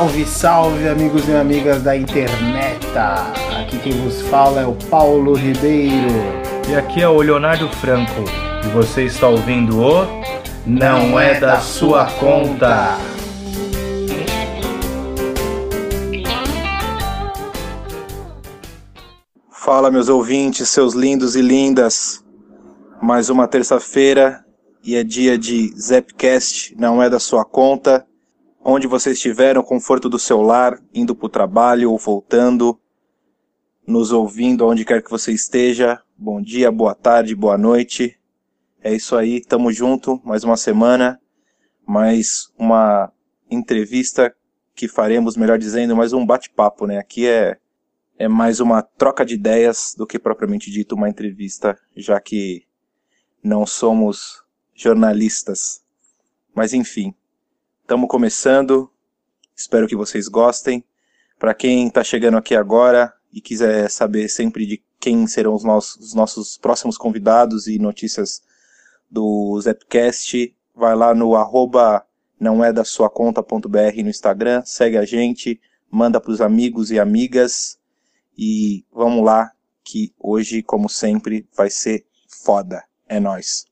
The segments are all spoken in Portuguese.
Salve, salve, amigos e amigas da internet! Aqui quem vos fala é o Paulo Ribeiro. E aqui é o Leonardo Franco. E você está ouvindo o Não, Não é, é da Sua Conta. Fala, meus ouvintes, seus lindos e lindas. Mais uma terça-feira e é dia de Zepcast, não é da sua conta. Onde você estiver, no conforto do seu lar, indo para o trabalho ou voltando, nos ouvindo onde quer que você esteja. Bom dia, boa tarde, boa noite. É isso aí, tamo junto, mais uma semana, mais uma entrevista que faremos, melhor dizendo, mais um bate-papo, né? Aqui é, é mais uma troca de ideias do que propriamente dito uma entrevista, já que não somos jornalistas. Mas enfim, estamos começando. Espero que vocês gostem. Para quem está chegando aqui agora e quiser saber sempre de quem serão os nossos, os nossos próximos convidados e notícias do Zepcast, vai lá no arroba não é da sua conta.br no Instagram, segue a gente, manda para os amigos e amigas e vamos lá que hoje, como sempre, vai ser foda. É nós.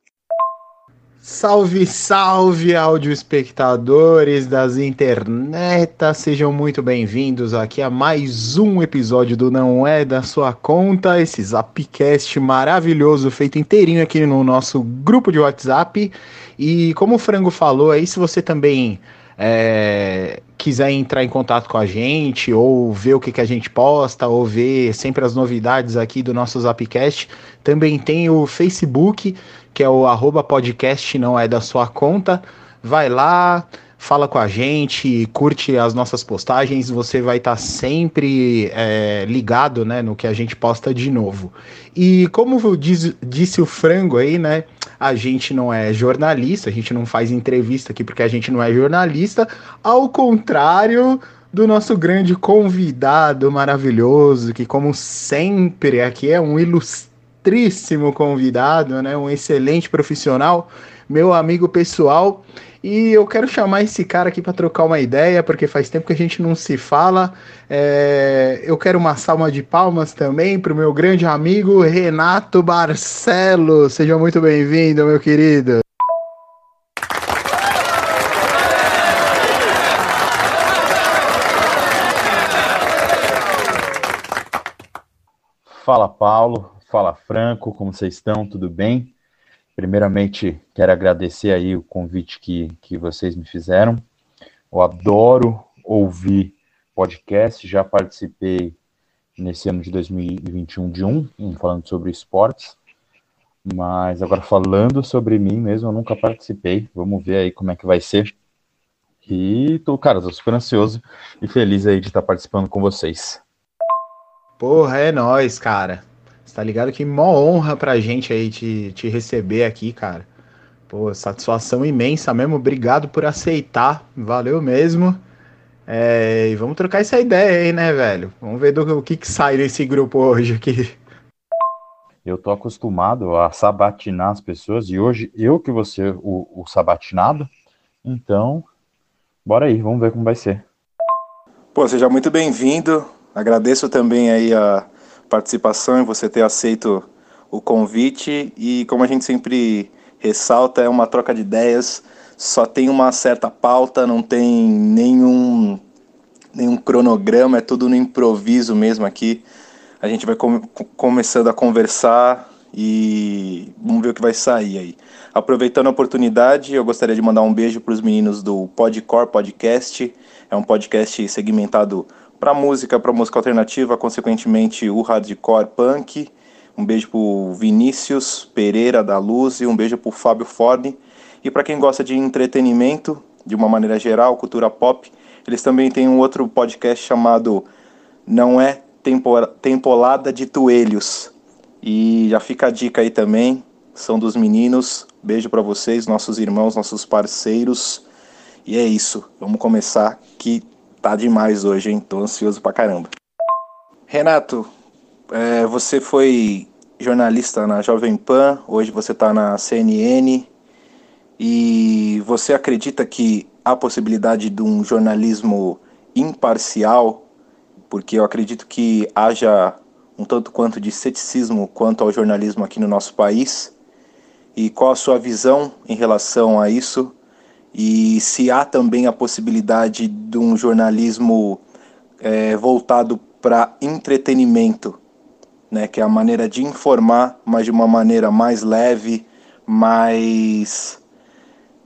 Salve, salve, áudio espectadores das internetas, sejam muito bem-vindos aqui a mais um episódio do Não É da Sua Conta, esse Zapcast maravilhoso feito inteirinho aqui no nosso grupo de WhatsApp. E como o Frango falou aí, se você também é, quiser entrar em contato com a gente, ou ver o que, que a gente posta, ou ver sempre as novidades aqui do nosso Zapcast, também tem o Facebook que é o arroba podcast não é da sua conta. Vai lá, fala com a gente, curte as nossas postagens, você vai estar tá sempre é, ligado né, no que a gente posta de novo. E como diz, disse o Frango aí, né? A gente não é jornalista, a gente não faz entrevista aqui porque a gente não é jornalista, ao contrário do nosso grande convidado maravilhoso, que como sempre aqui é um ilustrado ilustríssimo convidado, né? Um excelente profissional, meu amigo pessoal. E eu quero chamar esse cara aqui para trocar uma ideia, porque faz tempo que a gente não se fala. É... eu quero uma salva de palmas também para o meu grande amigo Renato Barcelos. Seja muito bem-vindo, meu querido. Fala, Paulo. Fala Franco, como vocês estão? Tudo bem? Primeiramente, quero agradecer aí o convite que, que vocês me fizeram. Eu adoro ouvir podcast, já participei nesse ano de 2021 de um, falando sobre esportes, mas agora falando sobre mim mesmo, eu nunca participei. Vamos ver aí como é que vai ser. E tô, cara, tô super ansioso e feliz aí de estar participando com vocês. Porra, é nóis, cara tá ligado? Que mó honra pra gente aí te, te receber aqui, cara. Pô, satisfação imensa mesmo. Obrigado por aceitar. Valeu mesmo. É, e vamos trocar essa ideia aí, né, velho? Vamos ver do, o que, que sai desse grupo hoje aqui. Eu tô acostumado a sabatinar as pessoas e hoje eu que vou ser o, o sabatinado. Então, bora aí, vamos ver como vai ser. Pô, seja muito bem-vindo. Agradeço também aí a, participação e você ter aceito o convite. E como a gente sempre ressalta, é uma troca de ideias, só tem uma certa pauta, não tem nenhum, nenhum cronograma, é tudo no improviso mesmo aqui. A gente vai com, começando a conversar e vamos ver o que vai sair aí. Aproveitando a oportunidade, eu gostaria de mandar um beijo para os meninos do Podcore Podcast. É um podcast segmentado para música, para música alternativa, consequentemente o hardcore punk. Um beijo pro Vinícius Pereira da Luz e um beijo pro Fábio Ford. E para quem gosta de entretenimento, de uma maneira geral, cultura pop, eles também têm um outro podcast chamado Não é Tempolada de Toelhos. E já fica a dica aí também, são dos meninos. Beijo para vocês, nossos irmãos, nossos parceiros. E é isso, vamos começar que tá demais hoje, hein? Tô ansioso pra caramba. Renato, é, você foi jornalista na Jovem Pan, hoje você tá na CNN. E você acredita que há possibilidade de um jornalismo imparcial, porque eu acredito que haja um tanto quanto de ceticismo quanto ao jornalismo aqui no nosso país. E qual a sua visão em relação a isso? E se há também a possibilidade de um jornalismo é, voltado para entretenimento, né, que é a maneira de informar, mas de uma maneira mais leve, mais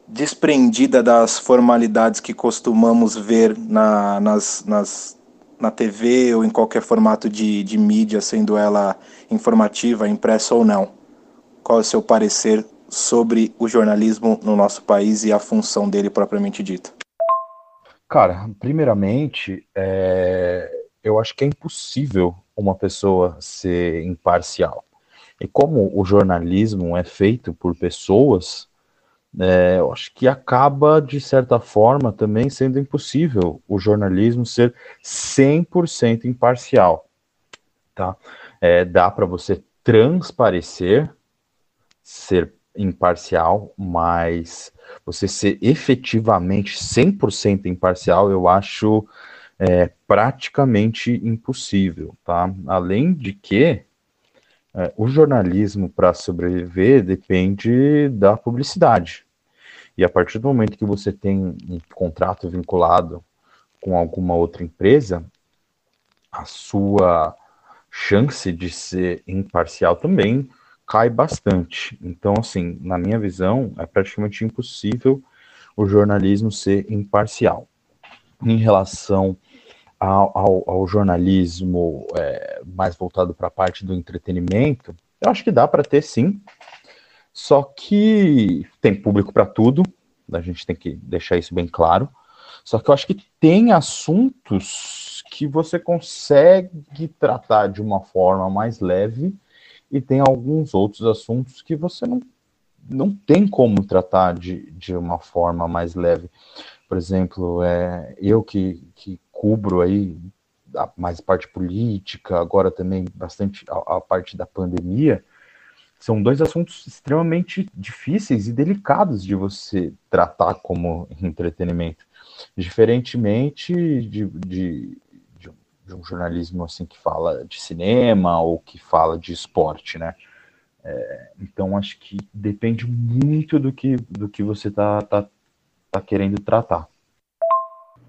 desprendida das formalidades que costumamos ver na, nas, nas, na TV ou em qualquer formato de, de mídia, sendo ela informativa, impressa ou não. Qual é o seu parecer sobre o jornalismo no nosso país e a função dele propriamente dita? Cara, primeiramente, é... eu acho que é impossível uma pessoa ser imparcial. E como o jornalismo é feito por pessoas, é, eu acho que acaba, de certa forma, também sendo impossível o jornalismo ser 100% imparcial. Tá? É, dá para você transparecer, ser imparcial, mas você ser efetivamente 100% imparcial, eu acho é, praticamente impossível. Tá? Além de que é, o jornalismo, para sobreviver, depende da publicidade. E a partir do momento que você tem um contrato vinculado com alguma outra empresa, a sua chance de ser imparcial também cai bastante. Então, assim, na minha visão, é praticamente impossível o jornalismo ser imparcial. Em relação ao, ao, ao jornalismo é, mais voltado para a parte do entretenimento, eu acho que dá para ter sim. Só que tem público para tudo, a gente tem que deixar isso bem claro. Só que eu acho que tem assuntos que você consegue tratar de uma forma mais leve e tem alguns outros assuntos que você não, não tem como tratar de, de uma forma mais leve. Por exemplo, é, eu que, que cubro aí a mais parte política, agora também bastante a, a, parte da pandemia, são dois assuntos extremamente difíceis e delicados de você tratar como entretenimento. Diferentemente de, de, de, um jornalismo assim que fala de cinema ou que fala de esporte, né? É, então acho que depende muito do que, do que você tá, tá, tá querendo tratar.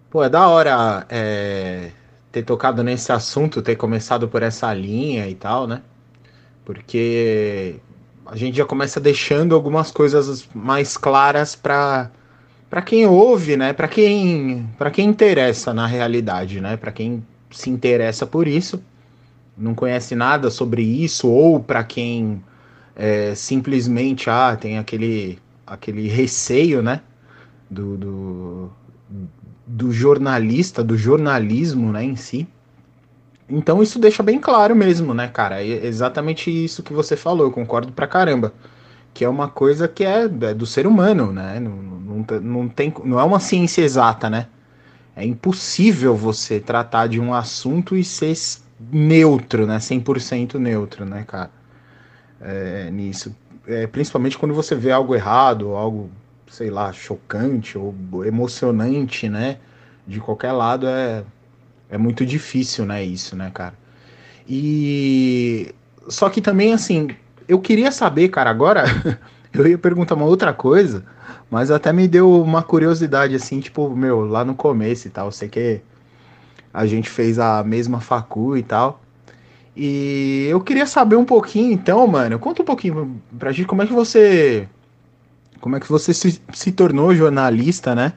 Pô, é da hora é, ter tocado nesse assunto, ter começado por essa linha e tal, né? Porque a gente já começa deixando algumas coisas mais claras para para quem ouve, né? Para quem para quem interessa na realidade, né? Para quem se interessa por isso, não conhece nada sobre isso ou para quem é, simplesmente ah tem aquele aquele receio, né? do, do do jornalista, do jornalismo, né, em si. Então isso deixa bem claro mesmo, né, cara? É exatamente isso que você falou, eu concordo pra caramba. Que é uma coisa que é, é do ser humano, né? Não, não, não, tem, não é uma ciência exata, né? É impossível você tratar de um assunto e ser neutro, né? 100% neutro, né, cara? É, nisso. É, principalmente quando você vê algo errado, algo sei lá, chocante ou emocionante, né? De qualquer lado é, é muito difícil, né? Isso, né, cara? E só que também, assim, eu queria saber, cara, agora eu ia perguntar uma outra coisa, mas até me deu uma curiosidade, assim, tipo, meu, lá no começo e tal, sei que a gente fez a mesma facu e tal. E eu queria saber um pouquinho, então, mano, conta um pouquinho pra gente como é que você como é que você se, se tornou jornalista, né?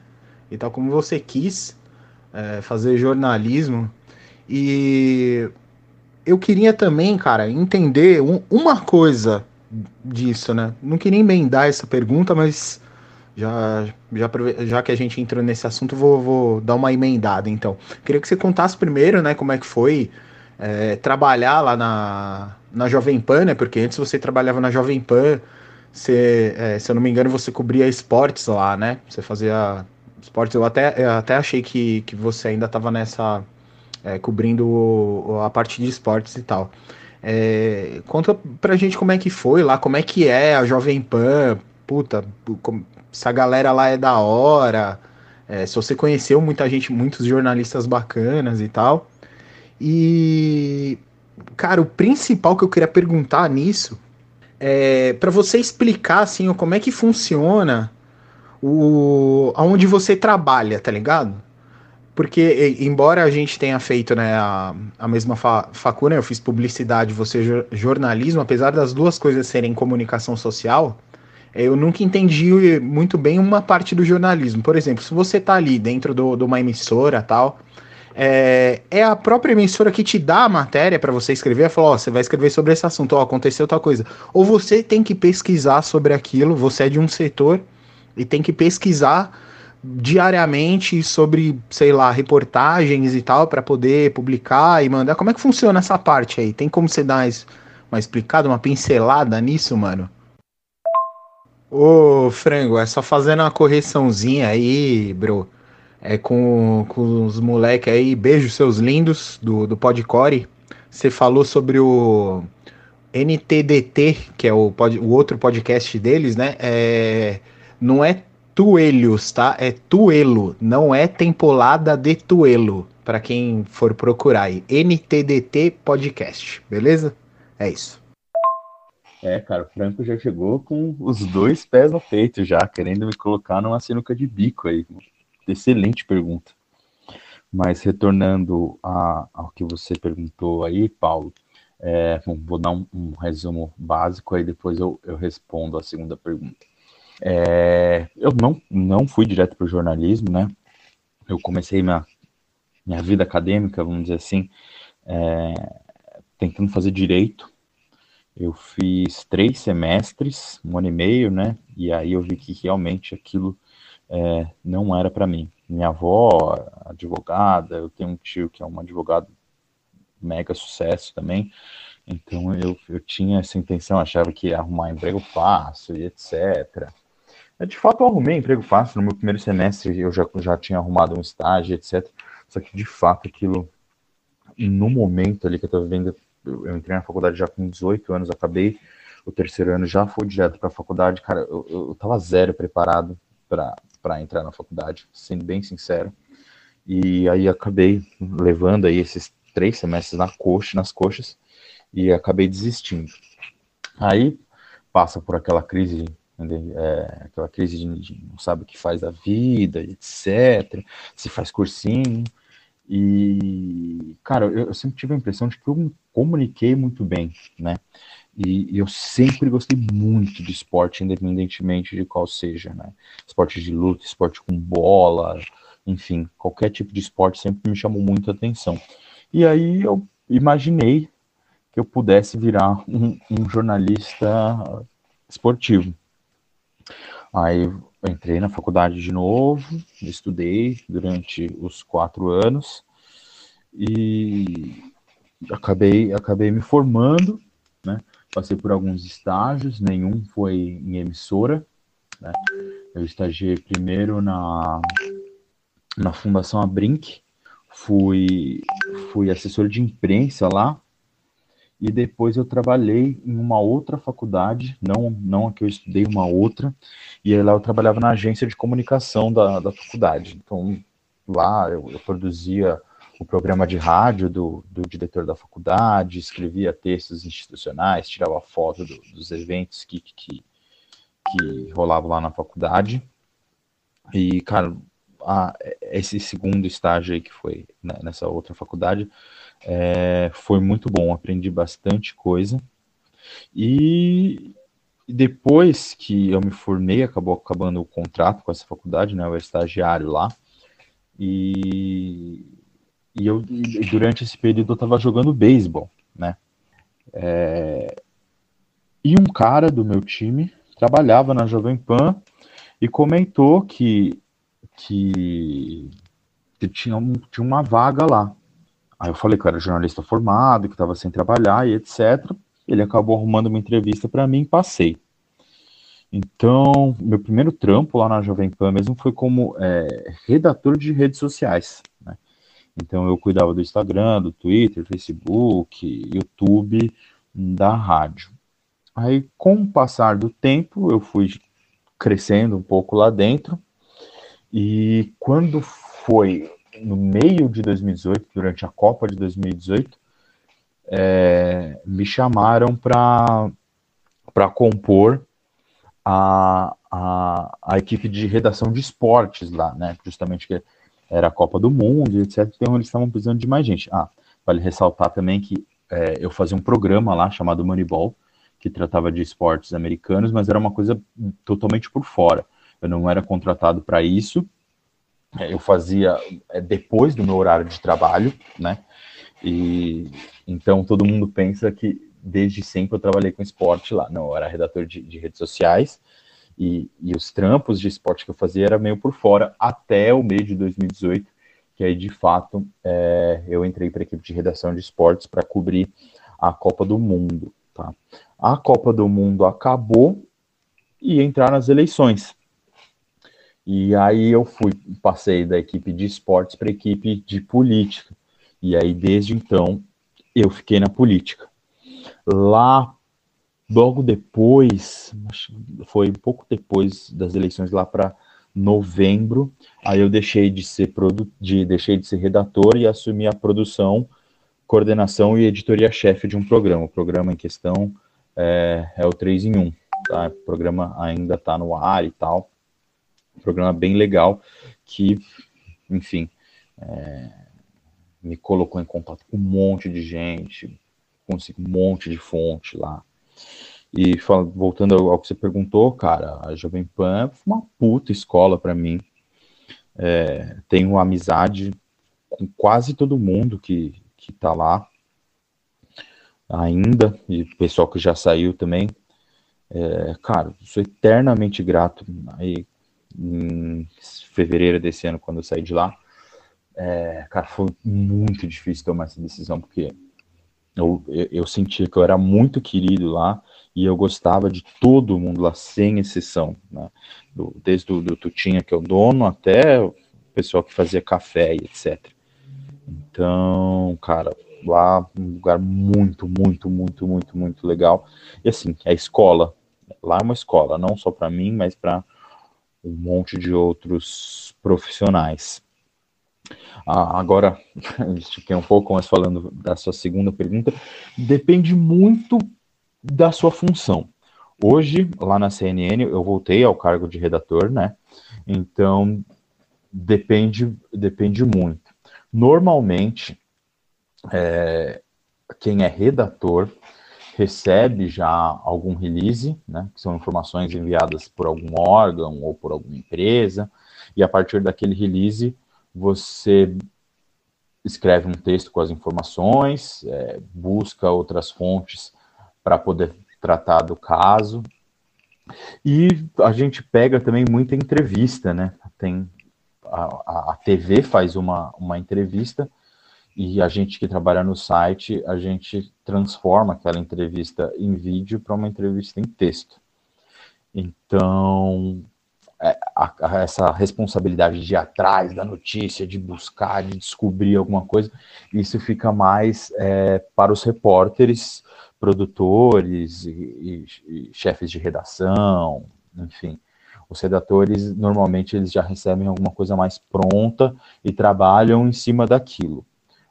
E tal como você quis é, fazer jornalismo. E eu queria também, cara, entender um, uma coisa disso, né? Não queria emendar essa pergunta, mas já, já, já que a gente entrou nesse assunto, vou, vou dar uma emendada, então. Queria que você contasse primeiro, né, como é que foi é, trabalhar lá na, na Jovem Pan, né? Porque antes você trabalhava na Jovem Pan, você, é, se eu não me engano, você cobria esportes lá, né? Você fazia esportes. Eu até, eu até achei que, que você ainda estava nessa. É, cobrindo a parte de esportes e tal. É, conta pra gente como é que foi lá, como é que é a Jovem Pan. Puta, como, essa galera lá é da hora. É, se você conheceu muita gente, muitos jornalistas bacanas e tal. E, cara, o principal que eu queria perguntar nisso é para você explicar assim como é que funciona o aonde você trabalha, tá ligado? Porque, embora a gente tenha feito né, a, a mesma fa facul, né, eu fiz publicidade, você jornalismo, apesar das duas coisas serem comunicação social, eu nunca entendi muito bem uma parte do jornalismo. Por exemplo, se você tá ali dentro de do, uma emissora tal, é, é, a própria emissora que te dá a matéria para você escrever, fala, ó, você vai escrever sobre esse assunto, ó, aconteceu tal coisa. Ou você tem que pesquisar sobre aquilo, você é de um setor e tem que pesquisar diariamente sobre, sei lá, reportagens e tal, para poder publicar e mandar. Como é que funciona essa parte aí? Tem como você dar uma explicada, uma pincelada nisso, mano? Ô, Frango, é só fazendo uma correçãozinha aí, bro. É com, com os moleques aí, beijo seus lindos do, do Podcore. Você falou sobre o NTDT, que é o, pod, o outro podcast deles, né? É, não é Tuelhos, tá? É Tuelo, não é Tempolada de Tuelo, para quem for procurar aí. NTDT Podcast, beleza? É isso. É, cara, o Franco já chegou com os dois pés no peito já, querendo me colocar numa sinuca de bico aí. Excelente pergunta. Mas retornando a, ao que você perguntou aí, Paulo, é, bom, vou dar um, um, resumo básico aí, depois eu, eu respondo a segunda pergunta. É, eu não, não fui direto para o jornalismo, né? Eu comecei minha, minha vida acadêmica, vamos dizer assim, é, tentando fazer direito. Eu fiz três semestres, um ano e meio, né? E aí eu vi que realmente aquilo é, não era para mim. Minha avó, advogada, eu tenho um tio que é um advogado mega sucesso também. Então eu, eu tinha essa intenção, achava que arrumar emprego fácil e etc. É, de fato, eu arrumei emprego fácil. No meu primeiro semestre eu já, já tinha arrumado um estágio, etc. Só que, de fato, aquilo, no momento ali que eu estava vendo, eu entrei na faculdade já com 18 anos, acabei o terceiro ano, já fui direto para a faculdade. Cara, eu, eu zero preparado para entrar na faculdade, sendo bem sincero. E aí acabei levando aí esses três semestres na coxa, nas coxas e acabei desistindo. Aí passa por aquela crise é, aquela crise de, de, não sabe o que faz da vida, etc. Se faz cursinho. E, cara, eu, eu, sempre tive a impressão de que eu me comuniquei muito bem, né? E, e, eu sempre gostei muito de esporte, independentemente de qual seja, né? Esporte de luta, esporte com bola, enfim, qualquer tipo de esporte sempre me chamou muito a atenção. E aí eu imaginei que eu pudesse virar um, um jornalista esportivo. Aí entrei na faculdade de novo, estudei durante os quatro anos e acabei, acabei me formando, né? Passei por alguns estágios, nenhum foi em emissora, né? Eu estagiei primeiro na, na Fundação Abrinq, fui, fui assessor de imprensa lá, e depois eu trabalhei em uma outra faculdade, não, não a que eu estudei, uma outra, e lá eu trabalhava na agência de comunicação da, da faculdade. Então, lá eu, eu produzia o programa de rádio do, do diretor da faculdade, escrevia textos institucionais, tirava foto do, dos eventos que, que, que rolavam lá na faculdade. E, cara, a, esse segundo estágio aí que foi né, nessa outra faculdade, é, foi muito bom, aprendi bastante coisa. E depois que eu me formei, acabou acabando o contrato com essa faculdade, né? Eu era estagiário lá. E, e eu durante esse período eu estava jogando beisebol, né? É, e um cara do meu time trabalhava na Jovem Pan e comentou que, que, que tinha, um, tinha uma vaga lá. Aí eu falei que eu era jornalista formado, que estava sem trabalhar e etc. Ele acabou arrumando uma entrevista para mim e passei. Então, meu primeiro trampo lá na Jovem Pan mesmo foi como é, redator de redes sociais. Né? Então, eu cuidava do Instagram, do Twitter, Facebook, YouTube, da rádio. Aí, com o passar do tempo, eu fui crescendo um pouco lá dentro E quando foi no meio de 2018, durante a Copa de 2018, é, me chamaram para compor a, a, a, equipe de redação de esportes lá, né? Justamente que era a Copa do Mundo, etc. Então eles estavam precisando de mais gente. Ah, vale ressaltar também que é, eu fazia um programa lá chamado Moneyball, que tratava de esportes americanos, mas era uma coisa totalmente por fora. Eu não era contratado para isso. É, eu fazia é, depois do meu horário de trabalho, né? E então todo mundo pensa que desde sempre eu trabalhei com esporte lá. Não, eu era redator de, de redes sociais e, e, os trampos de esporte que eu fazia era meio por fora até o mês de 2018, que aí de fato é, eu entrei para a equipe de redação de esportes para cobrir a Copa do Mundo. Tá? A Copa do Mundo acabou e entrar nas eleições. E aí eu fui, passei da equipe de esportes para a equipe de política. E aí desde então eu fiquei na política. Lá, logo depois, foi um pouco depois das eleições, lá para novembro, aí eu deixei de ser produ de, deixei de ser redator e assumi a produção, coordenação e editoria-chefe de um programa. O programa em questão é, é o 3 em 1. Tá? O programa ainda está no ar e tal. Um programa bem legal que, enfim, é, me colocou em contato com um monte de gente, consegui um monte de fonte lá. E voltando ao, que você perguntou, cara, a Jovem Pan foi uma puta escola para mim. É, tenho amizade com quase todo mundo que, que tá lá ainda, e o pessoal que já saiu também. É, cara, sou eternamente grato. Em fevereiro desse ano, quando eu saí de lá, é, cara, foi muito difícil tomar essa decisão, porque eu, eu, eu, sentia que eu era muito querido lá e eu gostava de todo mundo lá, sem exceção, né? Do, desde o do Tutinha, que é o dono, até o pessoal que fazia café e etc. Então, cara, lá um lugar muito, muito, muito, muito, muito legal. E assim, a escola, lá é uma escola, não só para mim, mas para um monte de outros profissionais. Ah, agora, estiquei um pouco, mas falando da sua segunda pergunta, depende muito da sua função. Hoje, lá na CNN, eu voltei ao cargo de redator, né? Então, depende, depende muito. Normalmente, é, quem é redator recebe já algum release, né? Que são informações enviadas por algum órgão ou por alguma empresa, e a partir daquele release você escreve um texto com as informações, é, busca outras fontes para poder tratar do caso. E a gente pega também muita entrevista, né? Tem a, a TV faz uma, uma entrevista e a gente que trabalha no site, a gente transforma aquela entrevista em vídeo para uma entrevista em texto. Então, é, a, a, essa responsabilidade de ir atrás da notícia, de buscar, de descobrir alguma coisa, isso fica mais é, para os repórteres, produtores e, e, e, chefes de redação, enfim. Os redatores, normalmente, eles já recebem alguma coisa mais pronta e trabalham em cima daquilo.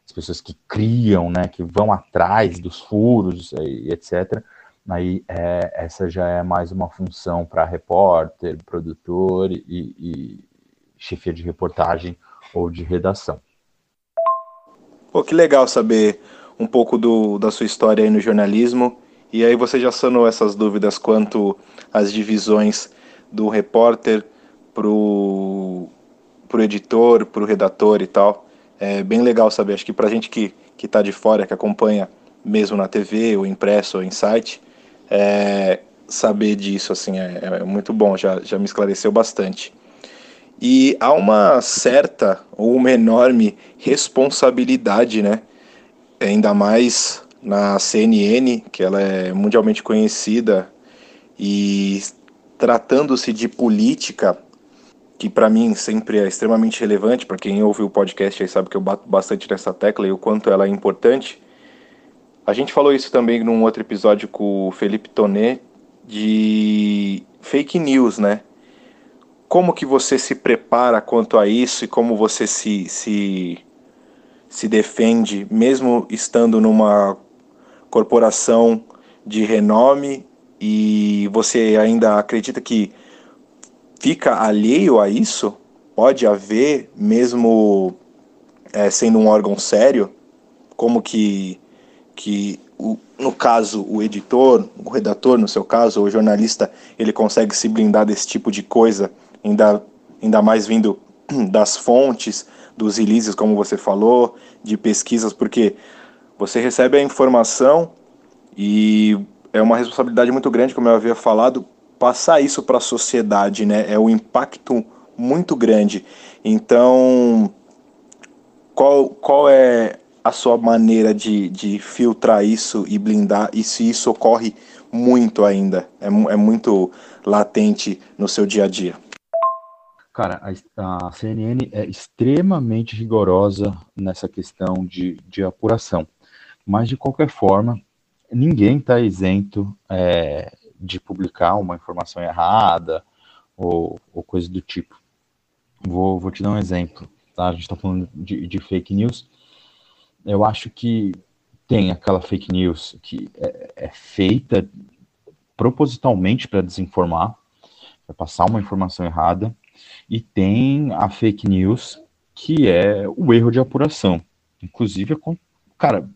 As pessoas que criam, né, que vão atrás dos furos e etc., aí é, essa já é mais uma função para repórter, produtor e, e chefia de reportagem ou de redação. Pô, que legal saber um pouco do, da sua história aí no jornalismo. E aí você já sanou essas dúvidas quanto às divisões do repórter pro, pro editor, pro redator e tal. É bem legal saber. Acho que pra gente que, que tá de fora, que acompanha mesmo na TV, ou impresso, ou em site, é, saber disso, assim, é, é, muito bom, já, já me esclareceu bastante. E há uma certa ou uma enorme responsabilidade, né? Ainda mais na CNN, que ela é mundialmente conhecida, e tratando-se de política, que para mim sempre é extremamente relevante, para quem ouve o podcast aí sabe que eu bato bastante nessa tecla e o quanto ela é importante. A gente falou isso também num outro episódio com o Felipe Tonet de fake news, né? como que você se prepara quanto a isso e como você se, se, se defende, mesmo estando numa corporação de renome e você ainda acredita que fica alheio a isso? Pode haver, mesmo é, sendo um órgão sério, como que, que o, no caso, o editor, o redator, no seu caso, o jornalista, ele consegue se blindar desse tipo de coisa, ainda, ainda mais vindo das fontes, dos releases, como você falou, de pesquisas, porque você recebe a informação e é uma responsabilidade muito grande, como eu havia falado, passar isso para a sociedade, né? É um impacto muito grande. Então, qual, qual é a sua maneira de, de filtrar isso e blindar, e se isso ocorre muito ainda, é, é muito latente no seu dia a dia? Cara, a, a CNN é extremamente rigorosa nessa questão de, de apuração, mas de qualquer forma, ninguém está isento é, de publicar uma informação errada ou, ou coisa do tipo. Vou, vou te dar um exemplo. Tá? A gente está falando de, de, fake news. Eu acho que tem aquela fake news que é, é feita propositalmente para desinformar, para passar uma informação errada, e tem a fake news que é o erro de apuração. Inclusive, cara,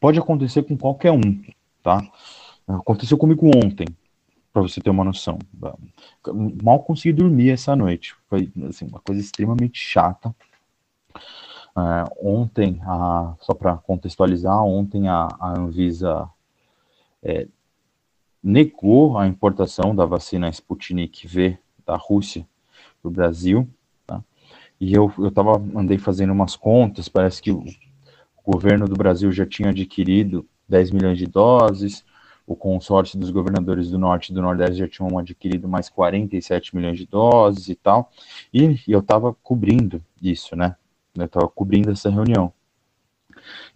pode acontecer com qualquer um, tá? Aconteceu comigo ontem, para você ter uma noção. Mal consegui dormir essa noite. Foi assim, uma coisa extremamente chata. Uh, ontem, só para contextualizar, ontem a, a Anvisa é, negou a importação da vacina Sputnik V da Rússia para o Brasil. Tá? E eu, eu tava, andei fazendo umas contas, parece que o, o governo do Brasil já tinha adquirido 10 milhões de doses, o consórcio dos governadores do Norte e do Nordeste já tinham adquirido mais 47 milhões de doses e tal, e, eu estava cobrindo isso, né? Eu estava cobrindo essa reunião.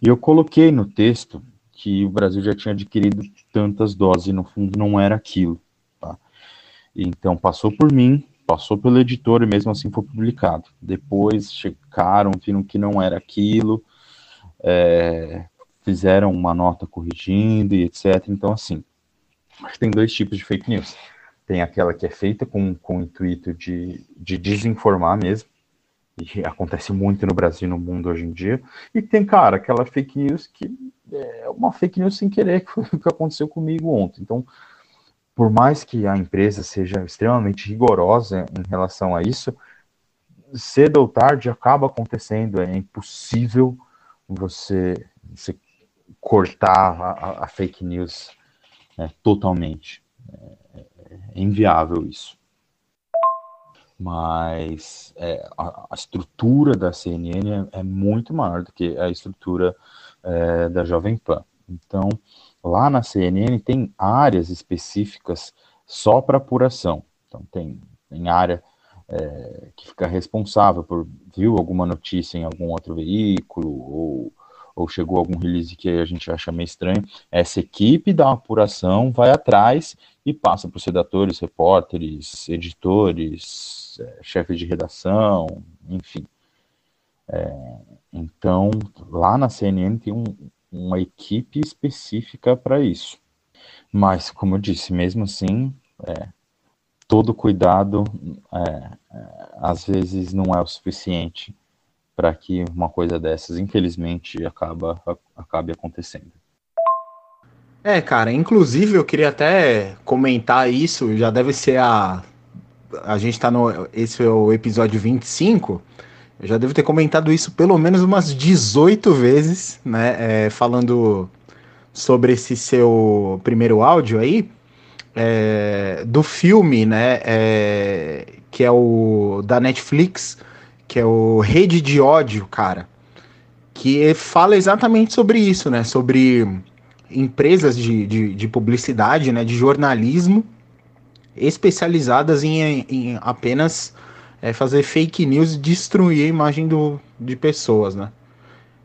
E eu coloquei no texto que o Brasil já tinha adquirido tantas doses, no fundo não era aquilo. Tá? Então passou por mim, passou pelo editor e mesmo assim foi publicado. Depois checaram, viram que não era aquilo, é, fizeram uma nota corrigindo e etc. Então, assim, que tem dois tipos de fake news. Tem aquela que é feita com, com o intuito de, de desinformar mesmo, e acontece muito no Brasil e no mundo hoje em dia. E tem, cara, aquela fake news que é uma fake news sem querer, que foi o que aconteceu comigo ontem. Então, por mais que a empresa seja extremamente rigorosa em relação a isso, cedo ou tarde acaba acontecendo, é impossível você, você cortar a, a fake news né, totalmente. É, é, inviável isso. Mas é, a, a, estrutura da CNN é, é, muito maior do que a estrutura é, da Jovem Pan. Então, lá na CNN tem áreas específicas só para apuração. Então, tem, tem área é, que fica responsável por viu alguma notícia em algum outro veículo ou ou chegou algum release que a gente acha meio estranho, essa equipe da apuração vai atrás e passa para os redatores, repórteres, editores, é, chefes de redação, enfim. É, então, lá na CNN tem um, uma equipe específica para isso. Mas, como eu disse, mesmo assim, é, todo cuidado é, é às vezes não é o suficiente para que uma coisa dessas, infelizmente, acaba, acabe acontecendo. É, cara, inclusive eu queria até comentar isso, já deve ser a. A gente tá no. Esse é o episódio 25. Eu já devo ter comentado isso pelo menos umas 18 vezes, né? É, falando sobre esse seu primeiro áudio aí. É, do filme, né? É, que é o da Netflix que é o Rede de Ódio, cara, que fala exatamente sobre isso, né? Sobre empresas de, de, de publicidade, né? De jornalismo especializadas em, em apenas é, fazer fake news e destruir a imagem do, de pessoas, né?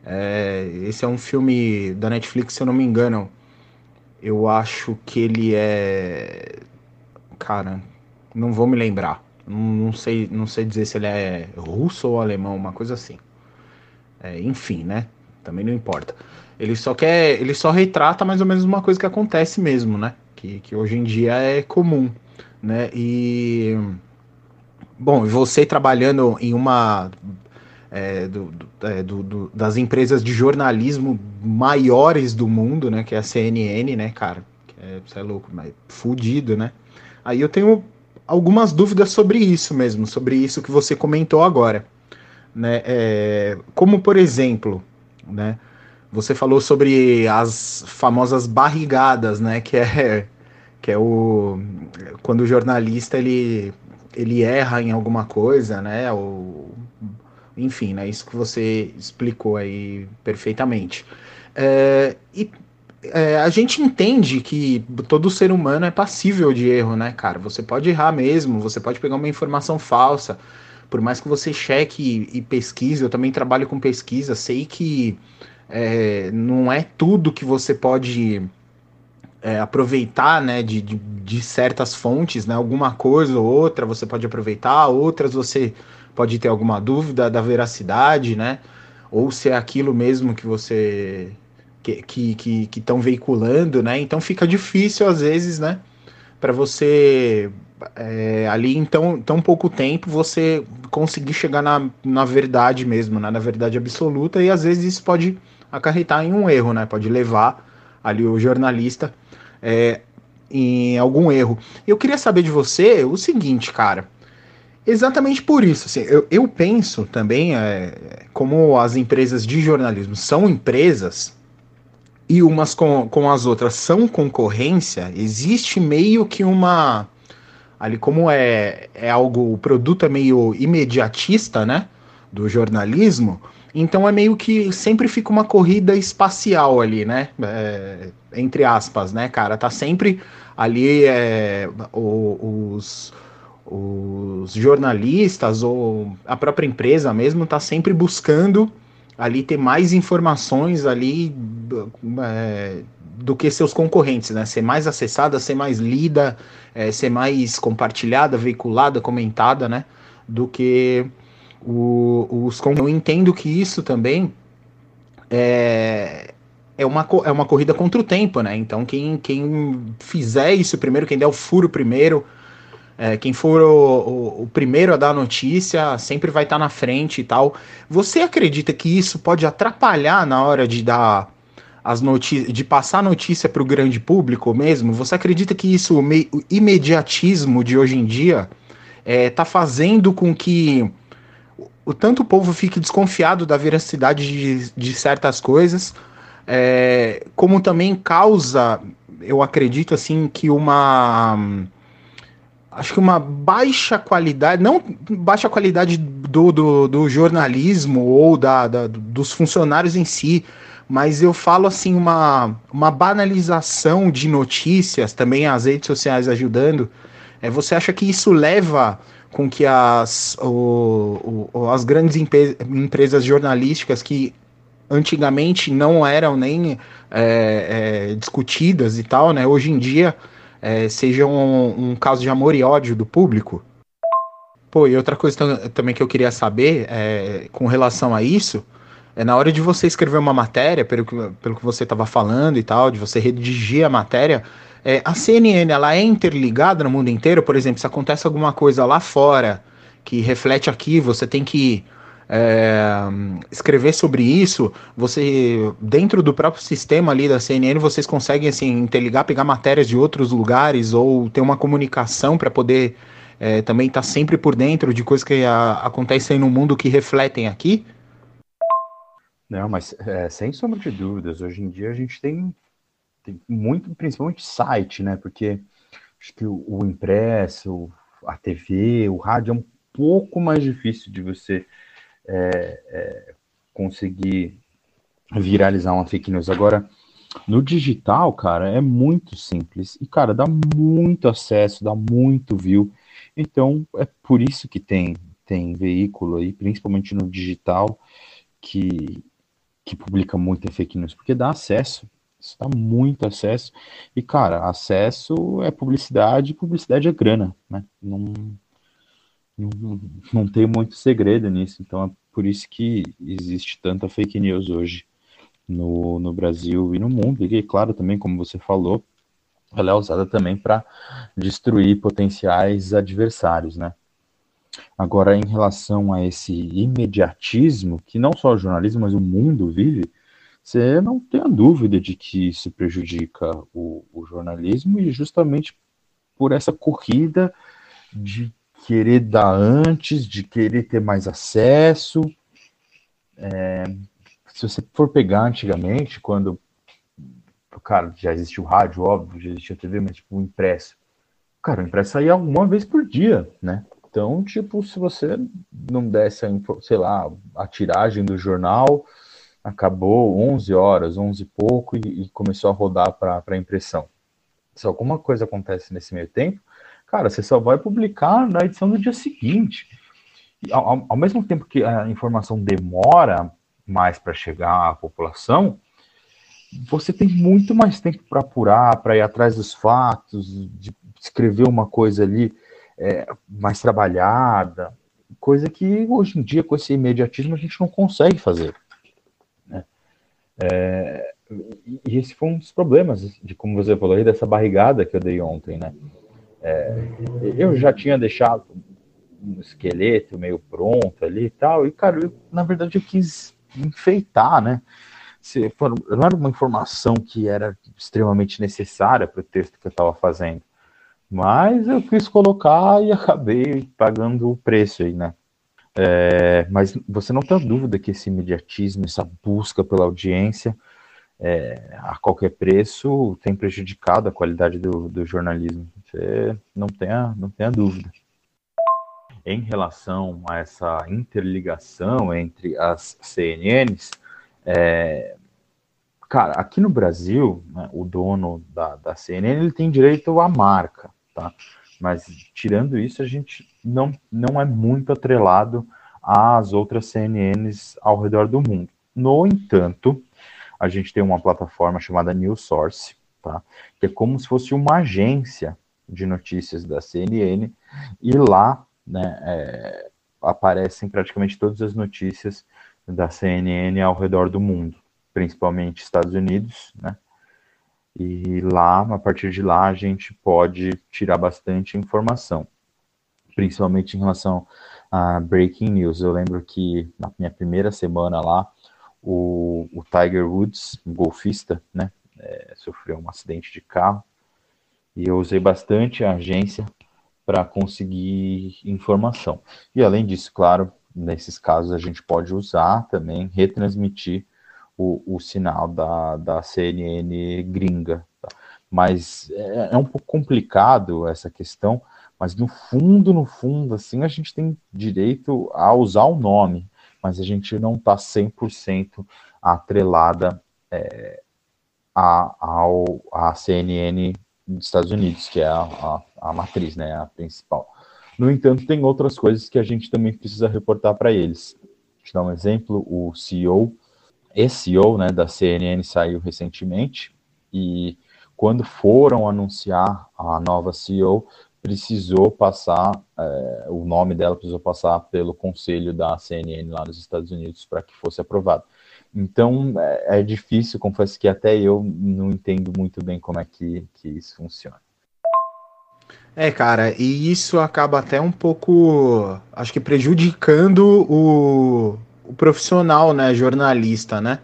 É, esse é um filme da Netflix, se eu não me engano. Eu acho que ele é. Cara, não vou me lembrar. Não sei, não sei dizer se ele é russo ou alemão, uma coisa assim. É, enfim, né? Também não importa. Ele só quer, ele só retrata mais ou menos uma coisa que acontece mesmo, né? Que, que hoje em dia é comum, né? E bom, você trabalhando em uma é, do, é, do, do, das empresas de jornalismo maiores do mundo, né? Que é a CNN, né, cara? É, você é louco, mas fudido, né? Aí eu tenho algumas dúvidas sobre isso mesmo, sobre isso que você comentou agora, né? É, como por exemplo, né? Você falou sobre as famosas barrigadas, né? Que é que é o quando o jornalista ele ele erra em alguma coisa, né? Ou enfim, né? Isso que você explicou aí perfeitamente. É, e é, a gente entende que todo ser humano é passível de erro, né, cara? Você pode errar mesmo, você pode pegar uma informação falsa. Por mais que você cheque e, pesquise, eu também trabalho com pesquisa, sei que é, não é tudo que você pode é, aproveitar né, de, de, de, certas fontes, né, alguma coisa ou outra você pode aproveitar, outras você pode ter alguma dúvida da veracidade, né, ou se é aquilo mesmo que você que que que estão veiculando, né, então fica difícil às vezes, né, para você é, ali em tão, tão pouco tempo você conseguir chegar na, na verdade mesmo, né, na verdade absoluta e às vezes isso pode acarretar em um erro, né? Pode levar ali o jornalista é, em algum erro. Eu queria saber de você o seguinte, cara. Exatamente por isso, assim, eu, eu penso também, é, como as empresas de jornalismo são empresas e umas com, com as outras são concorrência, existe meio que uma. Ali, como é, é algo, o produto é meio imediatista, né? Do jornalismo, então é meio que sempre fica uma corrida espacial ali, né? É, entre aspas, né, cara? Tá sempre ali é, os, os jornalistas ou a própria empresa mesmo tá sempre buscando ali ter mais informações ali é, do que seus concorrentes, né? Ser mais acessada, ser mais lida, é, ser mais compartilhada, veiculada, comentada, né? Do que o, os, eu entendo que isso também é, é, uma, é uma corrida contra o tempo, né? Então, quem, quem fizer isso primeiro, quem der o furo primeiro, é, quem for o, o, o, primeiro a dar notícia, sempre vai estar na frente e tal. Você acredita que isso pode atrapalhar na hora de dar as notícias, de passar a notícia para o grande público mesmo? Você acredita que isso, o imediatismo de hoje em dia, está é, fazendo com que o tanto o povo fique desconfiado da veracidade de, de certas coisas, é, como também causa, eu acredito assim, que uma acho que uma baixa qualidade, não baixa qualidade do, do, do jornalismo ou da, da, dos funcionários em si, mas eu falo assim, uma, uma banalização de notícias, também as redes sociais ajudando. É, você acha que isso leva com que as, o, o, as grandes empresas jornalísticas que antigamente não eram nem é, é, discutidas e tal, né? Hoje em dia é, sejam um, um, caso de amor e ódio do público. Pô, e outra coisa também que eu queria saber é, com relação a isso é na hora de você escrever uma matéria, pelo que, pelo que você estava falando e tal, de você redigir a matéria, é, a CNN ela é interligada no mundo inteiro, por exemplo, se acontece alguma coisa lá fora que reflete aqui, você tem que é, escrever sobre isso, você dentro do próprio sistema ali da CNN vocês conseguem assim interligar, pegar matérias de outros lugares ou ter uma comunicação para poder é, também estar tá sempre por dentro de coisas que a, acontecem no mundo que refletem aqui? Não, mas é, sem sombra de dúvidas, hoje em dia a gente tem tem muito, principalmente site, né? Porque acho que o, o, impresso, a TV, o rádio é um pouco mais difícil de você é, é, conseguir viralizar uma fake news. Agora, no digital, cara, é muito simples. E, cara, dá muito acesso, dá muito view. Então, é por isso que tem, tem veículo aí, principalmente no digital, que, que publica muito fake news, porque dá acesso. Isso dá muito acesso. E, cara, acesso é publicidade, publicidade é grana, né? Não, não, não tem muito segredo nisso. Então é por isso que existe tanta fake news hoje no, no Brasil e no mundo. E claro, também, como você falou, ela é usada também para destruir potenciais adversários, né? Agora, em relação a esse imediatismo, que não só o jornalismo, mas o mundo vive, você não tem a dúvida de que isso prejudica o, o jornalismo e justamente por essa corrida de querer dar antes, de querer ter mais acesso. É, se você for pegar antigamente, quando cara, já existia o rádio, óbvio, já existia a TV, mas tipo, o impresso. Cara, o impresso saía uma vez por dia, né? Então, tipo, se você não desse, a, sei lá, a tiragem do jornal, acabou 11 horas, 11 e pouco, e, e começou a rodar para impressão. Se alguma coisa acontece nesse meio tempo, cara, você só vai publicar na edição do dia seguinte. Ao, ao, mesmo tempo que a informação demora mais para chegar à população, você tem muito mais tempo para apurar, para ir atrás dos fatos, de escrever uma coisa ali é, mais trabalhada, coisa que hoje em dia, com esse imediatismo, a gente não consegue fazer. Né? É, e esse foi um dos problemas, de como você falou aí, dessa barrigada que eu dei ontem, né? É, eu já tinha deixado um esqueleto meio pronto ali e tal, e, cara, eu, na verdade eu quis enfeitar, né? Se for, não era uma informação que era extremamente necessária para o texto que eu estava fazendo, mas eu quis colocar e acabei pagando o preço aí, né? É, mas você não tem dúvida que esse imediatismo, essa busca pela audiência é, a qualquer preço tem prejudicado a qualidade do, do jornalismo. Você não tenha, não tenha dúvida. Em relação a essa interligação entre as CNNs, é, cara, aqui no Brasil, né, o dono da, da CNN ele tem direito à marca, tá? Mas tirando isso, a gente não, não é muito atrelado às outras CNNs ao redor do mundo. No entanto, a gente tem uma plataforma chamada News Source, tá? Que é como se fosse uma agência de notícias da CNN, e lá né, é, aparecem praticamente todas as notícias da CNN ao redor do mundo, principalmente Estados Unidos, né? E lá, a partir de lá, a gente pode tirar bastante informação, principalmente em relação a breaking news. Eu lembro que na minha primeira semana lá, o, o Tiger Woods, um golfista, né, é, sofreu um acidente de carro e eu usei bastante a agência para conseguir informação. E além disso, claro, nesses casos a gente pode usar também, retransmitir o, o sinal da, da CNN gringa. Tá? Mas é, é um pouco complicado essa questão, mas no fundo, no fundo, assim, a gente tem direito a usar o nome mas a gente não está 100% atrelada é, a, ao, a CNN dos Estados Unidos, que é a, a, a, matriz, né, a principal. No entanto, tem outras coisas que a gente também precisa reportar para eles. Te dar um exemplo, o CEO, esse CEO né, da CNN saiu recentemente, e quando foram anunciar a nova CEO, precisou passar, é, o nome dela precisou passar pelo conselho da CNN lá nos Estados Unidos para que fosse aprovado. Então é, é, difícil, confesso que até eu não entendo muito bem como é que, que isso funciona. É, cara, e isso acaba até um pouco, acho que prejudicando o, o profissional, né, jornalista, né?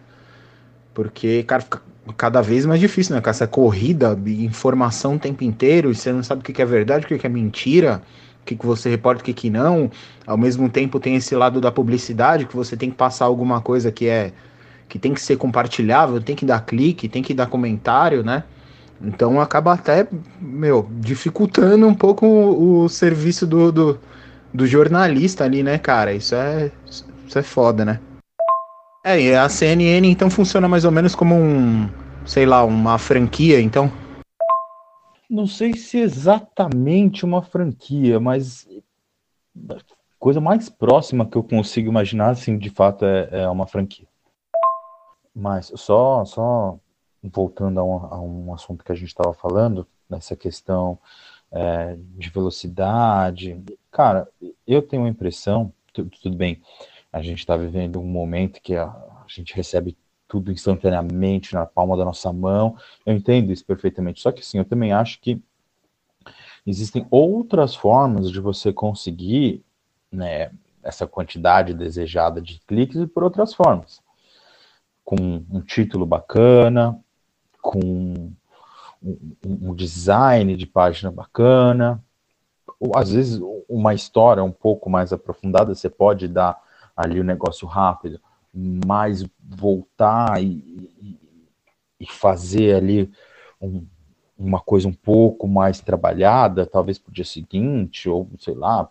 Porque, cara, fica cada vez mais difícil, né? Com essa corrida de informação o tempo inteiro, e você não sabe o que é verdade, o que é mentira, o que, você reporta, o que, não. Ao mesmo tempo tem esse lado da publicidade, que você tem que passar alguma coisa que é que tem que ser compartilhável, tem que dar clique, tem que dar comentário, né? Então acaba até, meu, dificultando um pouco o, o serviço do, do, do jornalista ali, né, cara? Isso é, isso é foda, né? É, e a CNN então funciona mais ou menos como um, sei lá, uma franquia, então? Não sei se exatamente uma franquia, mas a coisa mais próxima que eu consigo imaginar, assim, de fato, é, é uma franquia. Mas só, só voltando a um, a um assunto que a gente estava falando, nessa questão é, de velocidade. Cara, eu tenho a impressão, tudo bem, a gente está vivendo um momento que a, a gente recebe tudo instantaneamente na palma da nossa mão. Eu entendo isso perfeitamente. Só que sim, eu também acho que existem outras formas de você conseguir né, essa quantidade desejada de cliques e por outras formas. Com um título bacana, com um, um design de página bacana, ou às vezes uma história um pouco mais aprofundada, você pode dar ali o negócio rápido, mas voltar e, e, e fazer ali um, uma coisa um pouco mais trabalhada, talvez para o dia seguinte, ou sei lá,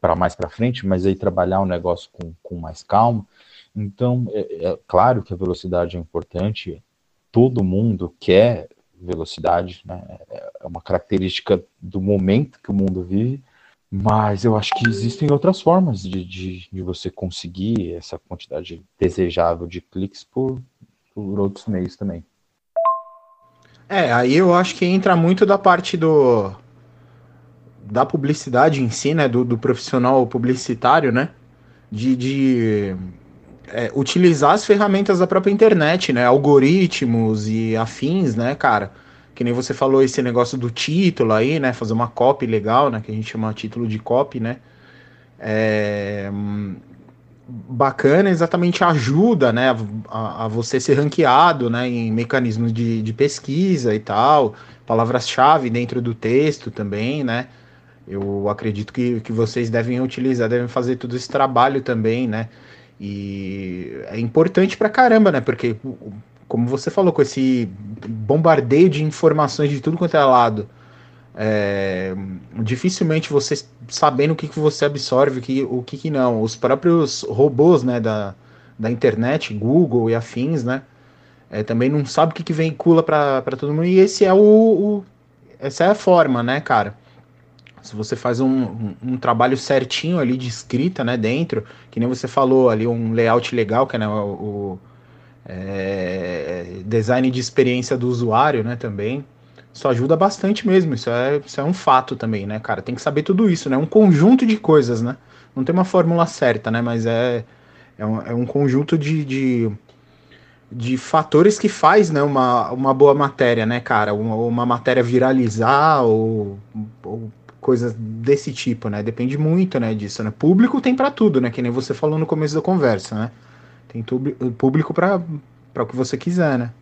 para mais para frente, mas aí trabalhar o negócio com, com mais calma. Então, é, é, claro que a velocidade é importante, todo mundo quer velocidade, né? é uma característica do momento que o mundo vive, mas eu acho que existem outras formas de, de, de você conseguir essa quantidade desejável de cliques por, por outros meios também. É, aí eu acho que entra muito da parte do da publicidade em si, né, do, do profissional publicitário, né, de, de é, utilizar as ferramentas da própria internet, né, algoritmos e afins, né, cara, que nem você falou esse negócio do título aí, né? Fazer uma copy legal, né? Que a gente chama título de copy, né? É, bacana exatamente ajuda, né? A, a, você ser ranqueado, né? Em mecanismos de, de pesquisa e tal, palavras-chave dentro do texto também, né? Eu acredito que, que vocês devem utilizar, devem fazer todo esse trabalho também, né? E é importante pra caramba, né? Porque como você falou, com esse bombardeio de informações de tudo quanto é lado, é, dificilmente você sabendo o que, que você absorve, o que, o que, que não. Os próprios robôs né, da, da internet, Google e afins, né? É, também não sabe o que, que veicula para todo mundo. E esse é o, o, essa é a forma, né, cara? Se você faz um, um, um, trabalho certinho ali de escrita, né, dentro, que nem você falou ali, um layout legal, que é né, o, é, design de experiência do usuário, né, também. Isso ajuda bastante mesmo, isso é, isso é um fato também, né, cara? Tem que saber tudo isso, né? Um conjunto de coisas, né? Não tem uma fórmula certa, né? Mas é, é, um, é um conjunto de, de, de fatores que faz né, uma, uma boa matéria, né, cara? Uma, uma matéria viralizar ou, ou coisas desse tipo, né? Depende muito, né, disso, né? Público tem para tudo, né? Que nem você falou no começo da conversa, né? Tem público para o que você quiser, né?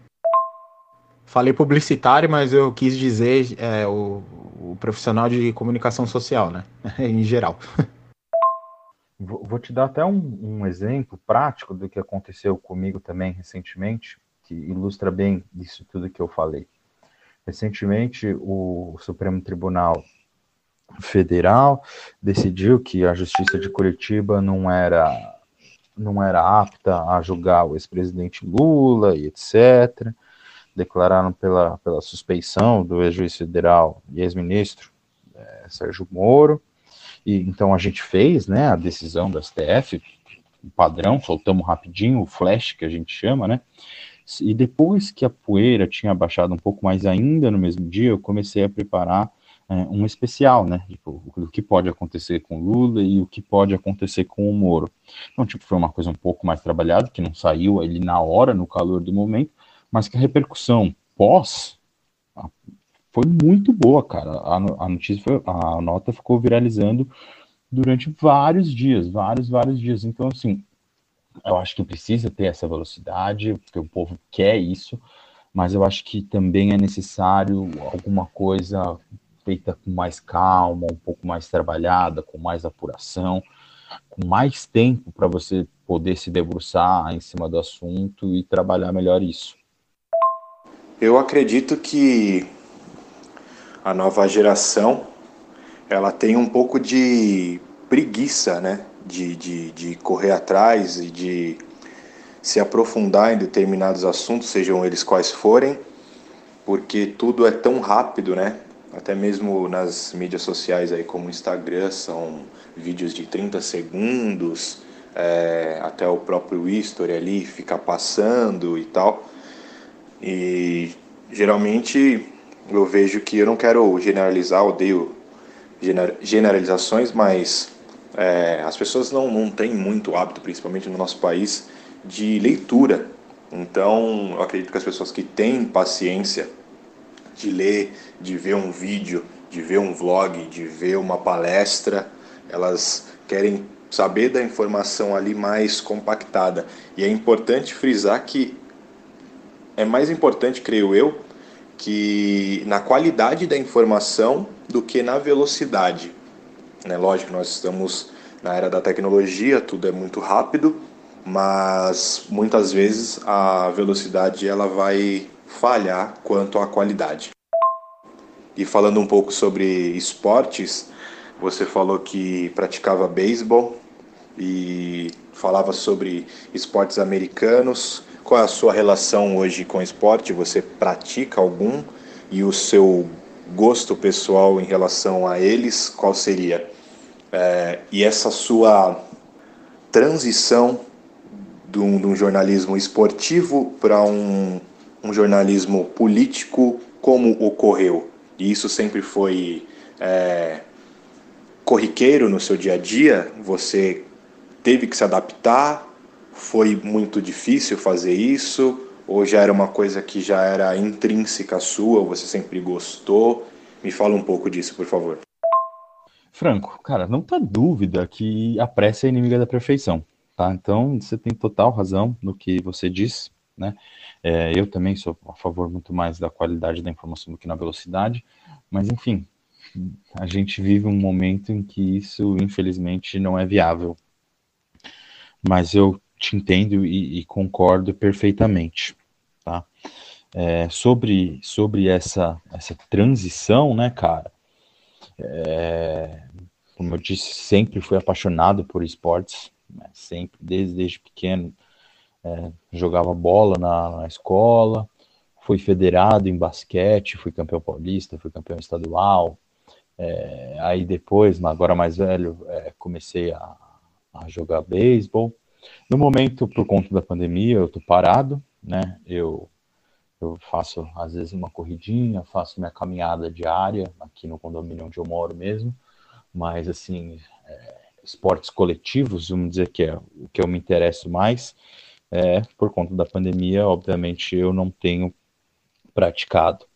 Falei publicitário, mas eu quis dizer é, o, o profissional de comunicação social, né? em geral. Vou te dar até um, um, exemplo prático do que aconteceu comigo também recentemente, que ilustra bem isso tudo que eu falei. Recentemente, o Supremo Tribunal Federal decidiu que a Justiça de Curitiba não era não era apta a julgar o ex-presidente Lula e etc. Declararam pela, pela suspeição do ex-juiz federal e ex-ministro é, Sérgio Moro. E então a gente fez né, a decisão da STF, o padrão, soltamos rapidinho, o flash que a gente chama, né? E depois que a poeira tinha baixado um pouco mais ainda no mesmo dia, eu comecei a preparar é, um especial, né? Tipo, o que pode acontecer com Lula e o que pode acontecer com o Moro. Então, tipo, foi uma coisa um pouco mais trabalhada, que não saiu ali na hora, no calor do momento, mas que a repercussão pós foi muito boa, cara. A, a notícia, foi, a nota ficou viralizando durante vários dias, vários, vários dias. Então, assim, eu acho que precisa ter essa velocidade, porque o povo quer isso, mas eu acho que também é necessário alguma coisa feita com mais calma, um pouco mais trabalhada, com mais apuração, com mais tempo para você poder se debruçar em cima do assunto e trabalhar melhor isso. Eu acredito que a nova geração ela tem um pouco de preguiça, né? De, de, de correr atrás e de se aprofundar em determinados assuntos, sejam eles quais forem, porque tudo é tão rápido, né? Até mesmo nas mídias sociais aí como Instagram, são vídeos de 30 segundos, é, até o próprio history ali fica passando e tal. E geralmente eu vejo que eu não quero generalizar, odeio generalizações, mas é, as pessoas não, não têm muito hábito, principalmente no nosso país, de leitura. Então, eu acredito que as pessoas que têm paciência de ler, de ver um vídeo, de ver um vlog, de ver uma palestra, elas querem saber da informação ali mais compactada. E é importante frisar que é mais importante, creio eu, que na qualidade da informação do que na velocidade. Né? Lógico, nós estamos na era da tecnologia, tudo é muito rápido, mas muitas vezes a velocidade ela vai falhar quanto à qualidade. E falando um pouco sobre esportes, você falou que praticava beisebol e falava sobre esportes americanos. Qual é a sua relação hoje com esporte? Você pratica algum? E o seu gosto pessoal em relação a eles, qual seria? É, e essa sua transição de um, de um jornalismo esportivo para um, um, jornalismo político, como ocorreu? E isso sempre foi é, corriqueiro no seu dia a dia? Você teve que se adaptar? Foi muito difícil fazer isso? Ou já era uma coisa que já era intrínseca sua, você sempre gostou? Me fala um pouco disso, por favor. Franco, cara, não tá dúvida que a pressa é inimiga da perfeição, tá? Então, você tem total razão no que você diz, né? É, eu também sou a favor muito mais da qualidade da informação do que na velocidade, mas enfim, a gente vive um momento em que isso, infelizmente, não é viável. Mas eu te entendo e, e concordo perfeitamente, tá? É, sobre sobre essa, essa transição, né, cara? É, como eu disse, sempre fui apaixonado por esportes, né, sempre, desde, desde pequeno. É, jogava bola na, na escola, fui federado em basquete, fui campeão paulista, fui campeão estadual, é, aí depois, agora mais velho, é, comecei a, a jogar beisebol. No momento, por conta da pandemia, eu tô parado, né? Eu, eu faço, às vezes, uma corridinha, faço minha caminhada diária, aqui no condomínio onde eu moro mesmo, mas, assim, é, esportes coletivos, vamos dizer que é o que eu me interesso mais, é, por conta da pandemia, obviamente, eu não tenho praticado.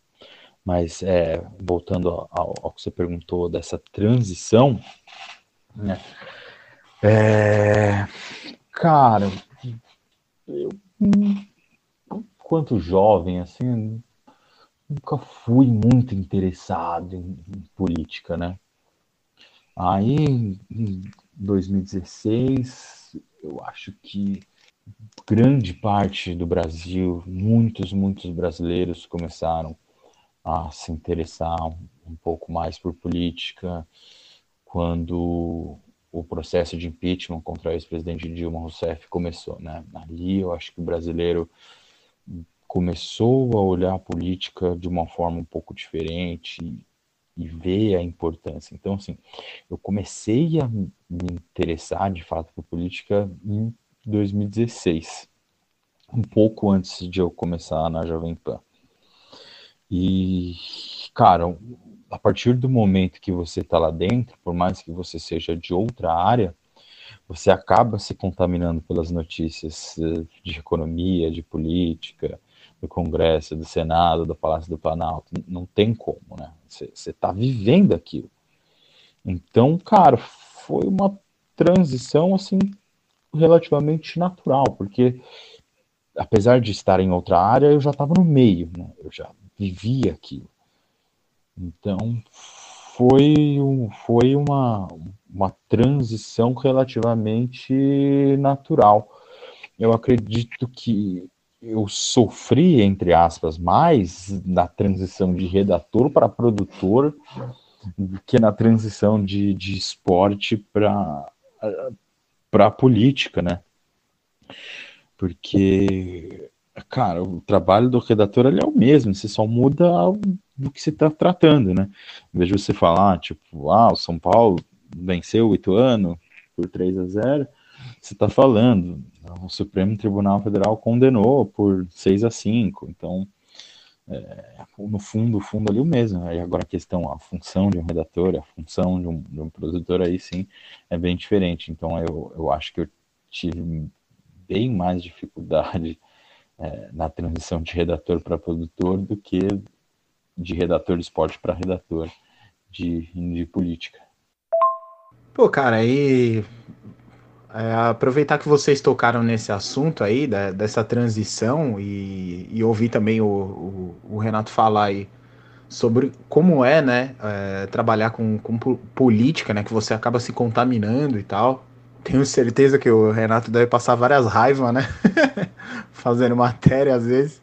Mas é, voltando ao, ao, que você perguntou dessa transição, né? É, cara, eu, quanto jovem, assim, nunca fui muito interessado em, em política, né? Aí, em 2016, eu acho que grande parte do Brasil, muitos, muitos brasileiros começaram a se interessar um pouco mais por política quando o processo de impeachment contra o ex-presidente Dilma Rousseff começou, né? Ali eu acho que o brasileiro começou a olhar a política de uma forma um pouco diferente e, ver a importância. Então, assim, eu comecei a me interessar de fato por política em 2016, um pouco antes de eu começar na Jovem Pan. E, cara, a partir do momento que você está lá dentro, por mais que você seja de outra área, você acaba se contaminando pelas notícias eh, de economia, de política, do Congresso, do Senado, do Palácio do Planalto. Não tem como, né? Você está vivendo aquilo. Então, cara, foi uma transição assim relativamente natural, porque apesar de estar em outra área, eu já estava no meio, né? Eu já vivia aquilo. Então, foi, um, foi uma, uma transição relativamente natural. Eu acredito que eu sofri, entre aspas, mais na transição de redator para produtor do que na transição de, de esporte para para política, né? Porque cara, o trabalho do redator ali é o mesmo, você só muda do que você está tratando, né? Em vez de você falar, tipo, ah, o São Paulo venceu o Ituano por 3 a 0 você está falando, o Supremo Tribunal Federal condenou por 6 a 5 então é, no fundo, fundo ali o mesmo. Aí agora a questão, a função de um redator, a função de um, de um produtor aí sim é bem diferente. Então eu, eu acho que eu tive bem mais dificuldade é, na transição de redator para produtor do que de redator de esporte para redator de, de política. Pô, cara, aí é, aproveitar que vocês tocaram nesse assunto aí, da, dessa transição, e, e ouvir também o, o, o, Renato falar aí sobre como é, né, é, trabalhar com, com política, né, que você acaba se contaminando e tal. Tenho certeza que o Renato deve passar várias raivas, né, fazendo matéria às vezes.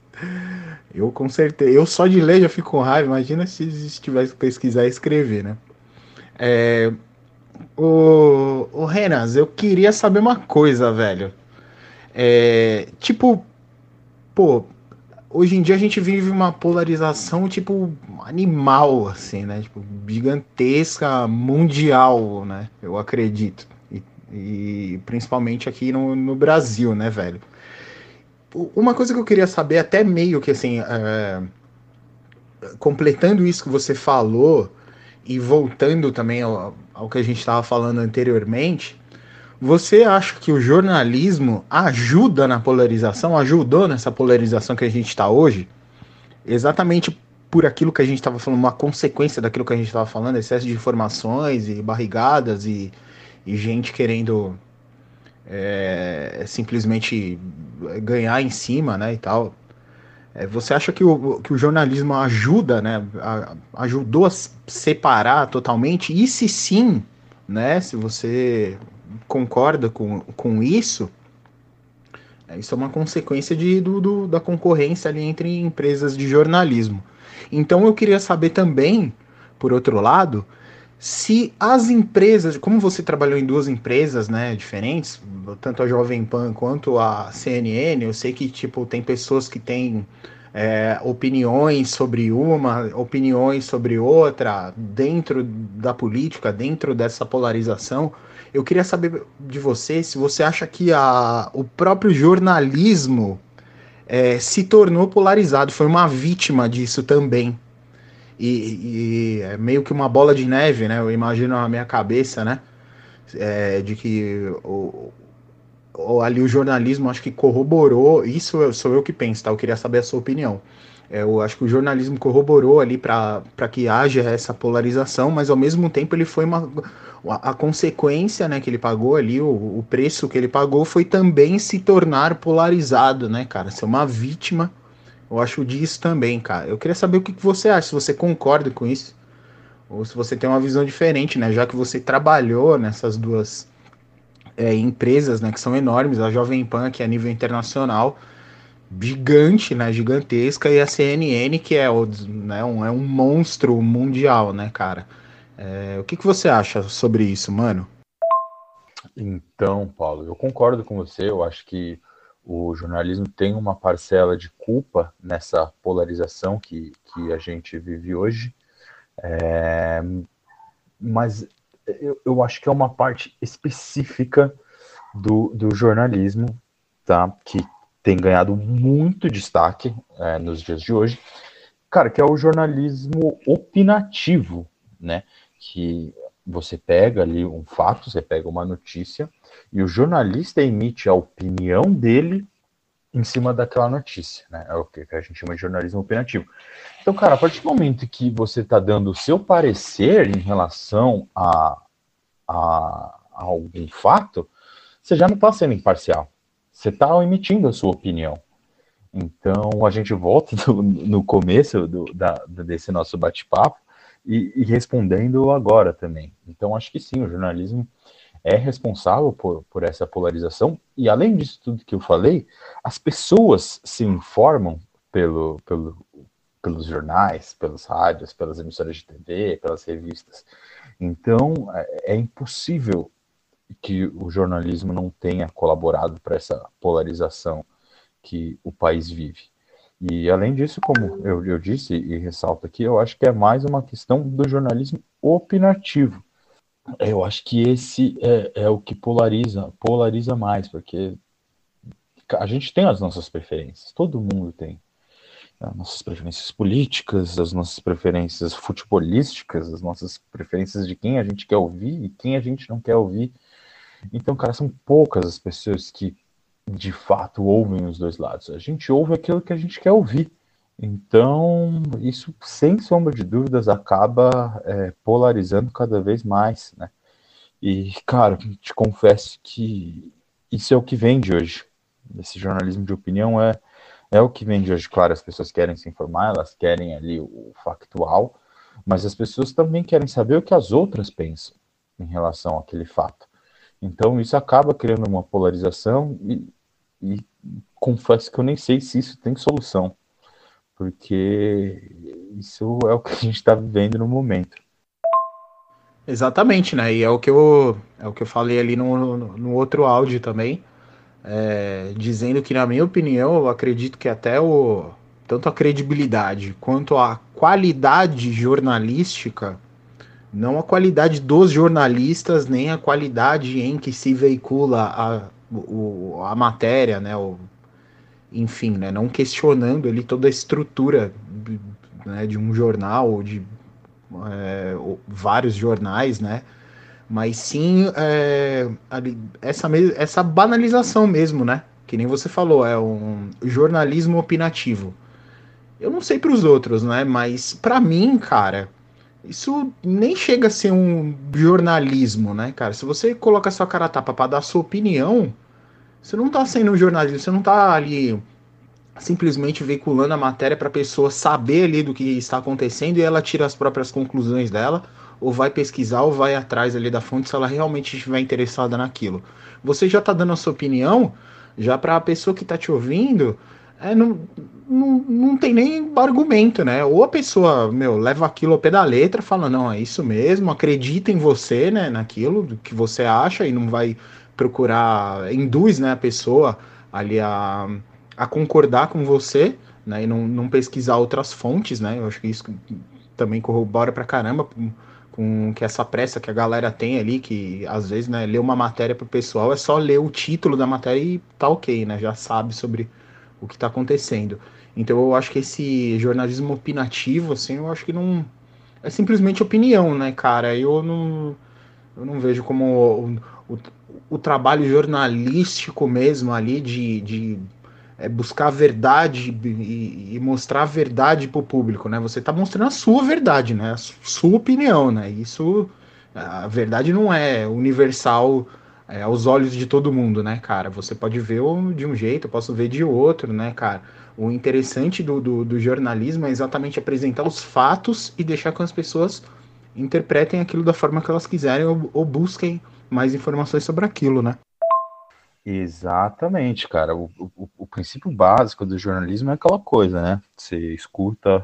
Eu com certeza, eu só de ler já fico com raiva, imagina se estivesse pesquisar e escrever, né. É, o Renas, eu queria saber uma coisa, velho. É, tipo, pô, hoje em dia a gente vive uma polarização, tipo, animal, assim, né? Tipo, gigantesca, mundial, né? Eu acredito. E, e principalmente aqui no, no Brasil, né, velho? Uma coisa que eu queria saber, até meio que assim, é, completando isso que você falou, e voltando também ao, ao que a gente estava falando anteriormente, você acha que o jornalismo ajuda na polarização, ajudou nessa polarização que a gente está hoje? Exatamente por aquilo que a gente estava falando, uma consequência daquilo que a gente estava falando, excesso de informações e barrigadas e, e gente querendo é, simplesmente ganhar em cima, né, e tal. É, você acha que o, que o jornalismo ajuda, né? A, ajudou a separar totalmente? E se sim, né? Se você concorda com, com isso, é, isso é uma consequência de, do, do, da concorrência ali entre empresas de jornalismo. Então eu queria saber também, por outro lado, se as empresas, como você trabalhou em duas empresas, né, diferentes, tanto a Jovem Pan quanto a CNN, eu sei que tipo tem pessoas que têm é, opiniões sobre uma, opiniões sobre outra, dentro da política, dentro dessa polarização. Eu queria saber de você se você acha que a, o próprio jornalismo é, se tornou polarizado, foi uma vítima disso também e, e, é meio que uma bola de neve, né? Eu imagino na minha cabeça, né? É, de que o, o, ali o jornalismo acho que corroborou, isso sou eu que penso, tá? Eu queria saber a sua opinião. É, eu acho que o jornalismo corroborou ali para que haja essa polarização, mas ao mesmo tempo ele foi uma. A consequência né, que ele pagou ali, o, o preço que ele pagou foi também se tornar polarizado, né, cara? Ser uma vítima eu acho disso também, cara. Eu queria saber o que você acha, se você concorda com isso, ou se você tem uma visão diferente, né? Já que você trabalhou nessas duas é, empresas, né, que são enormes, a Jovem Pan, que é a nível internacional, gigante, né, gigantesca, e a CNN, que é, né, um, é um monstro mundial, né, cara. É, o que, que você acha sobre isso, mano? Então, Paulo, eu concordo com você. Eu acho que o jornalismo tem uma parcela de culpa nessa polarização que, que a gente vive hoje, é, mas eu, eu acho que é uma parte específica do, do jornalismo, tá? Que tem ganhado muito destaque é, nos dias de hoje, cara, que é o jornalismo opinativo, né? Que você pega ali um fato, você pega uma notícia e o jornalista emite a opinião dele em cima daquela notícia, né? É o que a gente chama de jornalismo opinativo. Então, cara, a partir do momento que você está dando o seu parecer em relação a, a, a algum fato, você já não está sendo imparcial. Você está emitindo a sua opinião. Então, a gente volta no, no começo do, da, desse nosso bate-papo e, e respondendo agora também. Então, acho que sim, o jornalismo é responsável por, por essa polarização. E além disso tudo que eu falei, as pessoas se informam pelo, pelo, pelos jornais, pelas rádios, pelas emissoras de TV, pelas revistas. Então, é, é impossível que o jornalismo não tenha colaborado para essa polarização que o país vive. E além disso, como eu, eu disse e ressalto aqui, eu acho que é mais uma questão do jornalismo opinativo eu acho que esse é, é o que polariza, polariza mais, porque a gente tem as nossas preferências, todo mundo tem. as nossas preferências políticas, as nossas preferências futebolísticas, as nossas preferências de quem a gente quer ouvir e quem a gente não quer ouvir. Então, cara, são poucas as pessoas que de fato ouvem os dois lados. A gente ouve aquilo que a gente quer ouvir. Então, isso, sem sombra de dúvidas, acaba é, polarizando cada vez mais, né? E, cara, te confesso que isso é o que vende hoje. Esse jornalismo de opinião é, é o que vende hoje. Claro, as pessoas querem se informar, elas querem ali o factual, mas as pessoas também querem saber o que as outras pensam em relação àquele fato. Então, isso acaba criando uma polarização e, e confesso que eu nem sei se isso tem solução porque isso é o que a gente está vivendo no momento. Exatamente, né? E é o que eu, é o que eu falei ali no, no, no outro áudio também, é, dizendo que, na minha opinião, eu acredito que até o tanto a credibilidade quanto a qualidade jornalística, não a qualidade dos jornalistas, nem a qualidade em que se veicula a, o, a matéria, né? O, enfim, né, não questionando ali toda a estrutura né, de um jornal ou de é, vários jornais, né, mas sim é, ali, essa, essa banalização mesmo, né, que nem você falou, é um jornalismo opinativo. Eu não sei para os outros, né, mas para mim, cara, isso nem chega a ser um jornalismo, né, cara? Se você coloca sua cara a tapa para dar sua opinião, você não está sendo um jornalista, você não está ali simplesmente veiculando a matéria para a pessoa saber ali do que está acontecendo e ela tira as próprias conclusões dela, ou vai pesquisar ou vai atrás ali da fonte se ela realmente estiver interessada naquilo. Você já está dando a sua opinião, já para a pessoa que está te ouvindo, é, não, não, não tem nem argumento, né? Ou a pessoa, meu, leva aquilo ao pé da letra, fala, não, é isso mesmo, acredita em você, né, naquilo que você acha e não vai procurar, induz, né, a pessoa ali a, a concordar com você, né, e não, não pesquisar outras fontes, né, eu acho que isso também corrobora pra caramba com, que essa pressa que a galera tem ali, que às vezes, né, ler uma matéria pro pessoal é só ler o título da matéria e tá ok, né, já sabe sobre o que tá acontecendo. Então eu acho que esse jornalismo opinativo, assim, eu acho que não... É simplesmente opinião, né, cara, eu não... Eu não vejo como o, o trabalho jornalístico mesmo ali de, de é, buscar a verdade e, e, mostrar a verdade para o público, né? Você está mostrando a sua verdade, né? A sua opinião, né? Isso, a verdade não é universal é, aos olhos de todo mundo, né, cara? Você pode ver de um jeito, eu posso ver de outro, né, cara? O interessante do, do, do jornalismo é exatamente apresentar os fatos e deixar que as pessoas interpretem aquilo da forma que elas quiserem ou, ou busquem mais informações sobre aquilo, né? Exatamente, cara. O, o, o, princípio básico do jornalismo é aquela coisa, né? Você escuta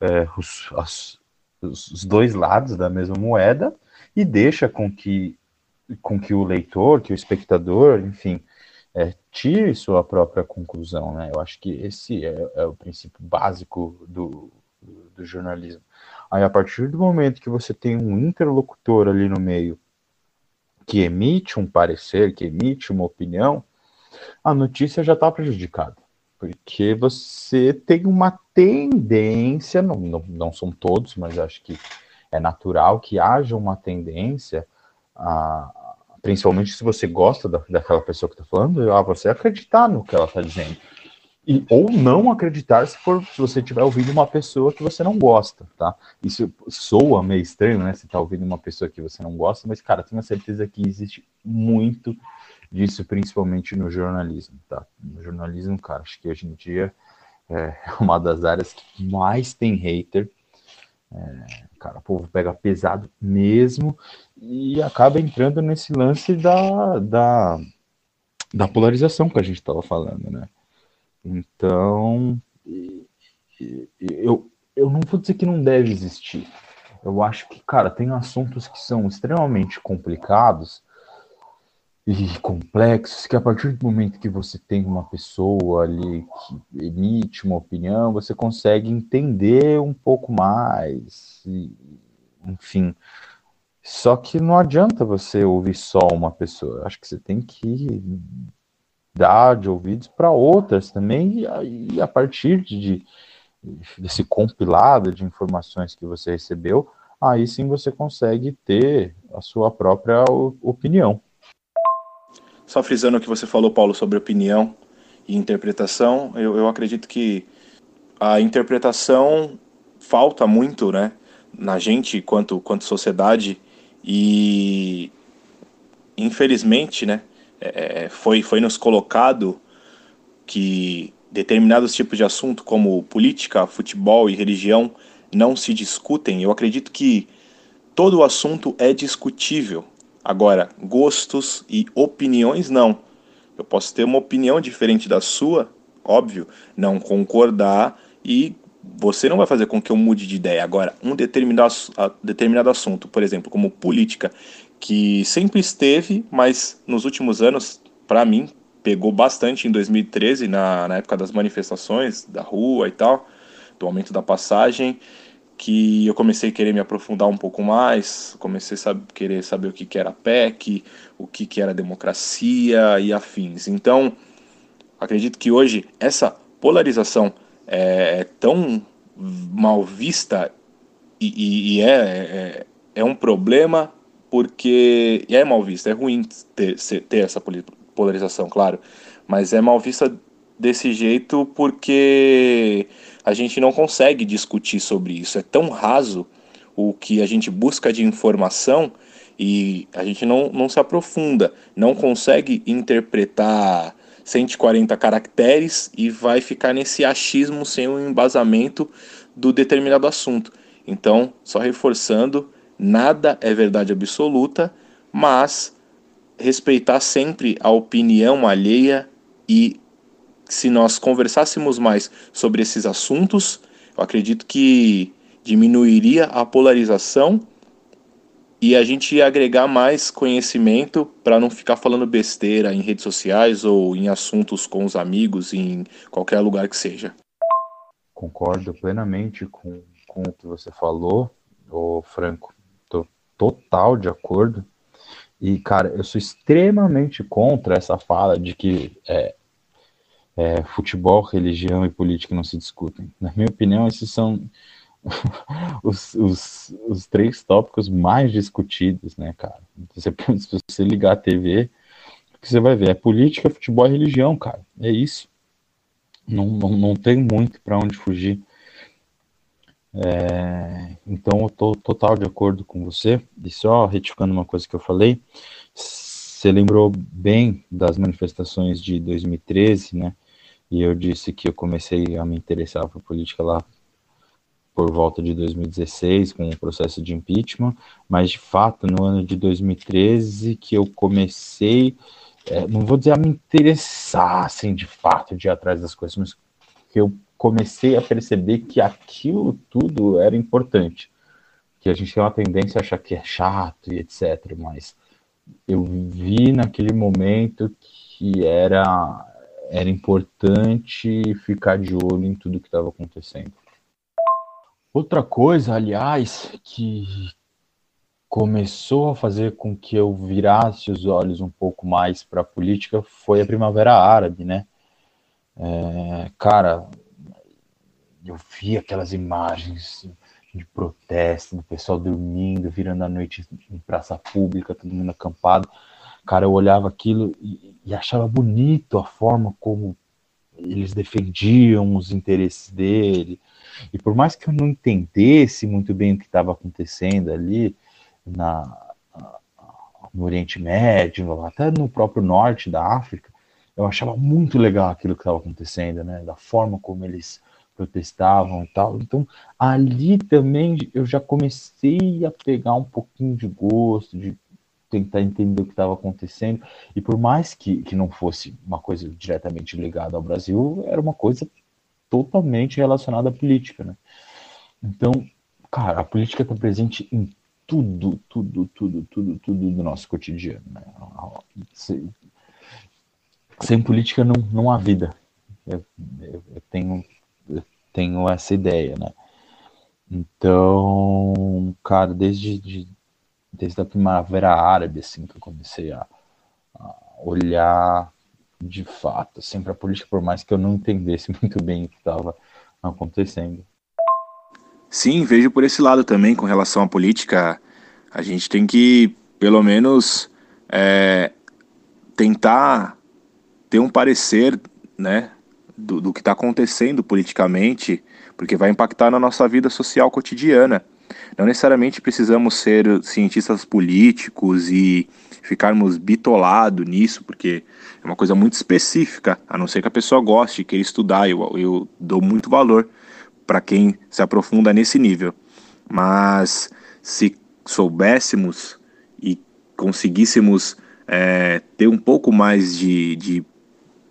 é, os, as, os dois lados da mesma moeda e deixa com que, com que o leitor, que o espectador, enfim, é, tire sua própria conclusão, né? Eu acho que esse é, é o princípio básico do, do jornalismo. Aí, a partir do momento que você tem um interlocutor ali no meio que emite um parecer, que emite uma opinião, a notícia já está prejudicada. Porque você tem uma tendência, não, não, não são todos, mas acho que é natural que haja uma tendência, a, principalmente se você gosta da, daquela pessoa que está falando, a você acreditar no que ela está dizendo e, ou não acreditar se for se você estiver ouvindo uma pessoa que você não gosta, tá? Isso soa meio estranho, né? Você tá ouvindo uma pessoa que você não gosta, mas, cara, tenho certeza que existe muito disso, principalmente no jornalismo, tá? No jornalismo, cara, acho que hoje em dia é uma das áreas que mais tem hater. É, cara, o povo pega pesado mesmo e acaba entrando nesse lance da, da, da polarização que a gente estava falando, né? Então, eu, eu não vou dizer que não deve existir. Eu acho que, cara, tem assuntos que são extremamente complicados e complexos, que a partir do momento que você tem uma pessoa ali que emite uma opinião, você consegue entender um pouco mais, e, enfim. Só que não adianta você ouvir só uma pessoa. Acho que você tem que dar de ouvidos para outras também, e, a partir de, desse compilado de informações que você recebeu, aí sim você consegue ter a sua própria opinião. Só frisando o que você falou, Paulo, sobre opinião e interpretação, eu, eu acredito que a interpretação falta muito, né, na gente quanto, quanto sociedade e infelizmente, né, é, é foi, foi nos colocado que determinados tipos de assunto como política, futebol e religião não se discutem. Eu acredito que todo assunto é discutível. Agora, gostos e opiniões não. Eu posso ter uma opinião diferente da sua, óbvio, não concordar e você não vai fazer com que eu mude de ideia. Agora, um determinado, determinado assunto, por exemplo, como política, que sempre esteve, mas nos últimos anos, para mim, pegou bastante em 2013, na, na época das manifestações da rua e tal, do aumento da passagem, que eu comecei a querer me aprofundar um pouco mais, comecei a querer saber o que, que era PEC, o que, que era democracia e afins. Então, acredito que hoje essa polarização é, é tão mal vista e, e, e é, é, é, um problema porque é mal vista, é ruim ter, ter essa polarização, claro, mas é mal vista desse jeito porque a gente não consegue discutir sobre isso. É tão raso o que a gente busca de informação e a gente não, não se aprofunda, não consegue interpretar 140 caracteres e vai ficar nesse achismo sem um embasamento do determinado assunto. Então, só reforçando, nada é verdade absoluta, mas respeitar sempre a opinião alheia e se nós conversássemos mais sobre esses assuntos, eu acredito que diminuiria a polarização e a gente ia agregar mais conhecimento para não ficar falando besteira em redes sociais ou em assuntos com os amigos, em qualquer lugar que seja. Concordo plenamente com, com o que você falou, ô Franco. Tô total de acordo. E, cara, eu sou extremamente contra essa fala de que é, é, futebol, religião e política não se discutem. Na minha opinião, esses são os, os, os três tópicos mais discutidos, né, cara? Você, se você ligar a TV, o que você vai ver é política, futebol e religião, cara. É isso. Não, não, não tem muito para onde fugir. É, então eu tô total de acordo com você. E só retificando uma coisa que eu falei, você lembrou bem das manifestações de 2013, né? E eu disse que eu comecei a me interessar por política lá por volta de 2016, com o processo de impeachment, mas de fato no ano de 2013 que eu comecei, é, não vou dizer a me interessar, assim, de fato, de ir atrás das coisas, mas que eu comecei a perceber que aquilo tudo era importante. Que a gente tem uma tendência a achar que é chato e etc. Mas eu vi naquele momento que era, era importante ficar de olho em tudo que estava acontecendo. Outra coisa, aliás, que começou a fazer com que eu virasse os olhos um pouco mais para a política foi a Primavera Árabe, né? É, cara, eu vi aquelas imagens de protesto, do pessoal dormindo, virando a noite em praça pública, todo mundo acampado. Cara, eu olhava aquilo e, e achava bonito a forma como eles defendiam os interesses dele, e por mais que eu não entendesse muito bem o que estava acontecendo ali na, no Oriente Médio, até no próprio norte da África, eu achava muito legal aquilo que estava acontecendo, né? Da forma como eles protestavam e tal. Então, ali também eu já comecei a pegar um pouquinho de gosto, de tentar entender o que estava acontecendo. E por mais que, que não fosse uma coisa diretamente ligada ao Brasil, era uma coisa totalmente relacionada à política, né? Então, cara, a política está presente em tudo, tudo, tudo, tudo, tudo do nosso cotidiano, né? Sem, sem política não, não há vida. Eu, eu, eu, tenho, eu tenho essa ideia, né? Então, cara, desde, de, desde a primavera árabe, assim, que eu comecei a, a olhar de fato, sempre a política, por mais que eu não entendesse muito bem o que estava acontecendo. Sim, vejo por esse lado também com relação à política. A gente tem que, pelo menos, é, tentar ter um parecer, né, do, do que está acontecendo politicamente, porque vai impactar na nossa vida social cotidiana. Não necessariamente precisamos ser cientistas políticos e ficarmos bitolados nisso, porque é uma coisa muito específica, a não ser que a pessoa goste, queira estudar. Eu, eu dou muito valor para quem se aprofunda nesse nível. Mas se soubéssemos e conseguíssemos é, ter um pouco mais de, de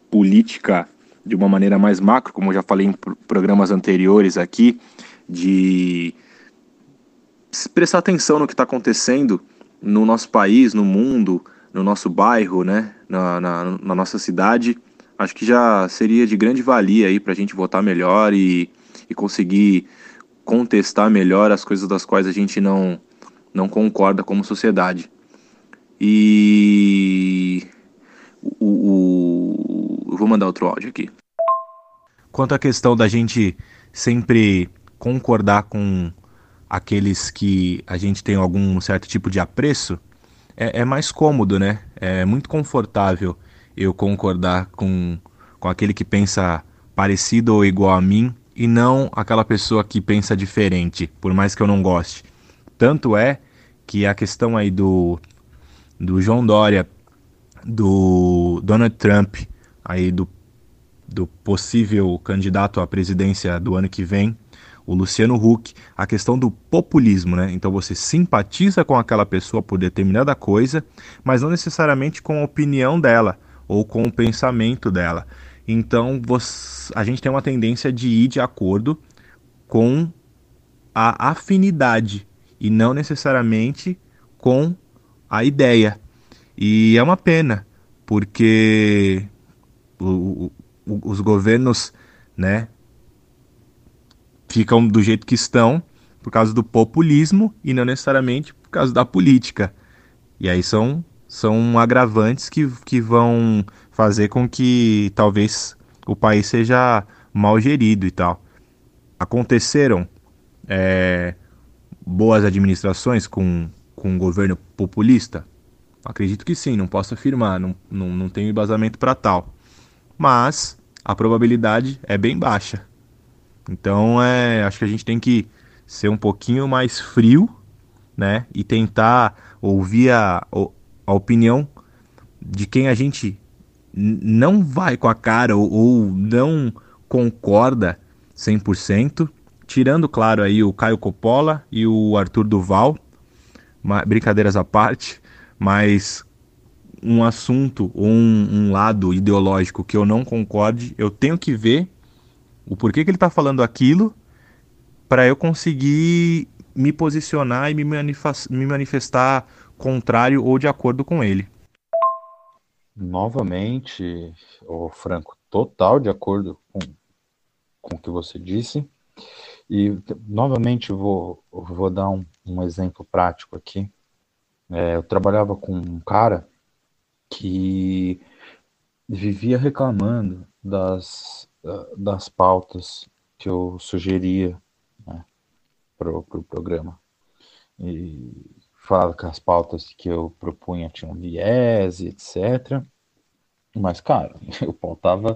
política de uma maneira mais macro, como eu já falei em programas anteriores aqui, de prestar atenção no que está acontecendo no nosso país, no mundo, no nosso bairro, né, na, na, na nossa cidade, acho que já seria de grande valia aí para a gente votar melhor e, e conseguir contestar melhor as coisas das quais a gente não, não concorda como sociedade. E o, o, eu vou mandar outro áudio aqui. Quanto à questão da gente sempre concordar com aqueles que a gente tem algum certo tipo de apreço, é, é mais cômodo, né? É muito confortável eu concordar com, com aquele que pensa parecido ou igual a mim e não aquela pessoa que pensa diferente, por mais que eu não goste. Tanto é que a questão aí do, do João Dória, do Donald Trump, aí do, do possível candidato à presidência do ano que vem, o Luciano Huck, a questão do populismo, né? Então você simpatiza com aquela pessoa por determinada coisa, mas não necessariamente com a opinião dela ou com o pensamento dela. Então você, a gente tem uma tendência de ir de acordo com a afinidade e não necessariamente com a ideia. E é uma pena, porque o, o, os governos né, ficam do jeito que estão por causa do populismo e não necessariamente por causa da política. E aí são, são agravantes que, que vão fazer com que talvez o país seja mal gerido e tal. Aconteceram é, boas administrações com, com um governo populista? Acredito que sim, não posso afirmar, não, não, não tenho embasamento para tal. Mas a probabilidade é bem baixa. Então é, acho que a gente tem que ser um pouquinho mais frio, né? E tentar ouvir a, a opinião de quem a gente não vai com a cara ou, ou não concorda 100%, tirando, claro, aí o Caio Coppola e o Arthur Duval, brincadeiras à parte, mas um assunto ou um, um, lado ideológico que eu não concorde, eu tenho que ver o porquê que ele está falando aquilo para eu conseguir me posicionar e me, me manifestar contrário ou de acordo com ele. Novamente, o Franco, total de acordo com, com o que você disse. E novamente vou, vou dar um, um exemplo prático aqui. É, eu trabalhava com um cara que vivia reclamando das, das pautas que eu sugeria né, para o pro programa. E falava que as pautas que eu propunha tinham viés, etc. Mas, cara, eu pautava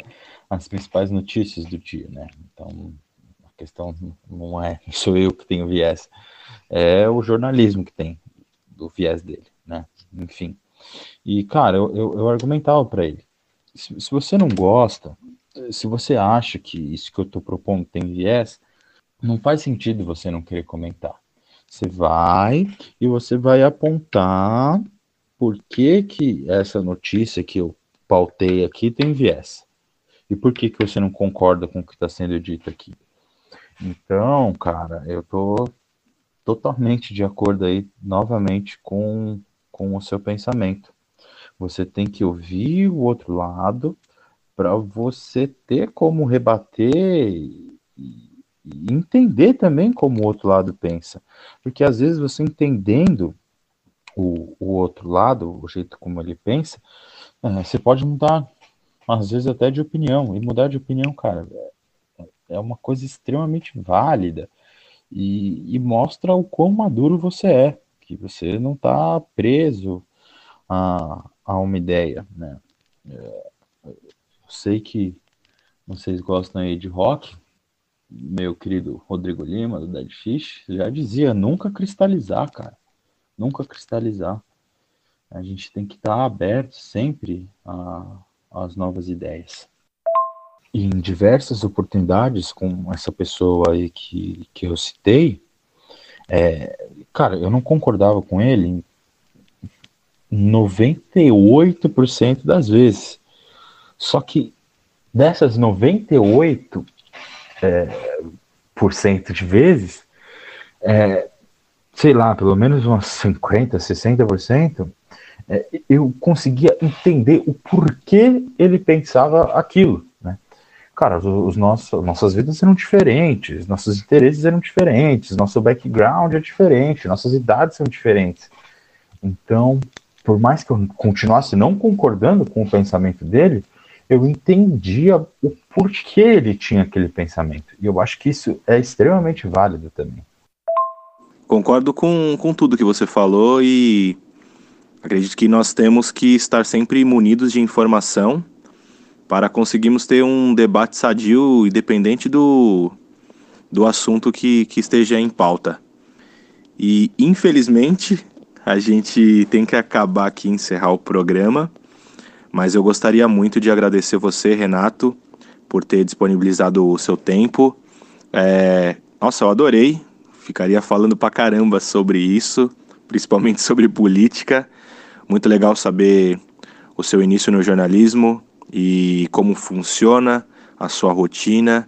as principais notícias do dia, né? Então, a questão não é sou eu que tenho viés, é o jornalismo que tem do viés dele, né? Enfim. E, cara, eu, eu, eu argumentava para ele: se, se, você não gosta, se você acha que isso que eu tô propondo tem viés, não faz sentido você não querer comentar. Você vai e você vai apontar por que, que essa notícia que eu pautei aqui tem viés. E por que, que você não concorda com o que está sendo dito aqui? Então, cara, eu tô totalmente de acordo aí, novamente, com, com o seu pensamento. Você tem que ouvir o outro lado para você ter como rebater e, entender também como o outro lado pensa. Porque às vezes você entendendo o, o outro lado, o jeito como ele pensa, é, você pode mudar, às vezes até de opinião. E mudar de opinião, cara, é, é uma coisa extremamente válida e, e mostra o quão maduro você é, que você não está preso a, a uma ideia, né? É, sei que vocês gostam aí de rock, meu querido Rodrigo Lima, do Dead Fish, já dizia, nunca cristalizar, cara. Nunca cristalizar. A gente tem que estar aberto sempre às novas ideias. Em diversas oportunidades com essa pessoa aí que, que eu citei, é, cara, eu não concordava com ele 98% das vezes. Só que dessas 98% é, por cento de vezes, é, sei lá, pelo menos umas 50%, 60%, é, eu conseguia entender o porquê ele pensava aquilo. Né? Cara, os, os nossos, nossas vidas eram diferentes, nossos interesses eram diferentes, nosso background é diferente, nossas idades são diferentes. Então, por mais que eu continuasse não concordando com o pensamento dele, eu entendia o porquê ele tinha aquele pensamento. E eu acho que isso é extremamente válido também. Concordo com, com tudo que você falou e acredito que nós temos que estar sempre munidos de informação para conseguirmos ter um debate sadio, independente do, do assunto que, que esteja em pauta. E, infelizmente, a gente tem que acabar aqui encerrar o programa, mas eu gostaria muito de agradecer você, Renato, por ter disponibilizado o seu tempo. É... Nossa, eu adorei. Ficaria falando pra caramba sobre isso, principalmente sobre política. Muito legal saber o seu início no jornalismo e como funciona a sua rotina.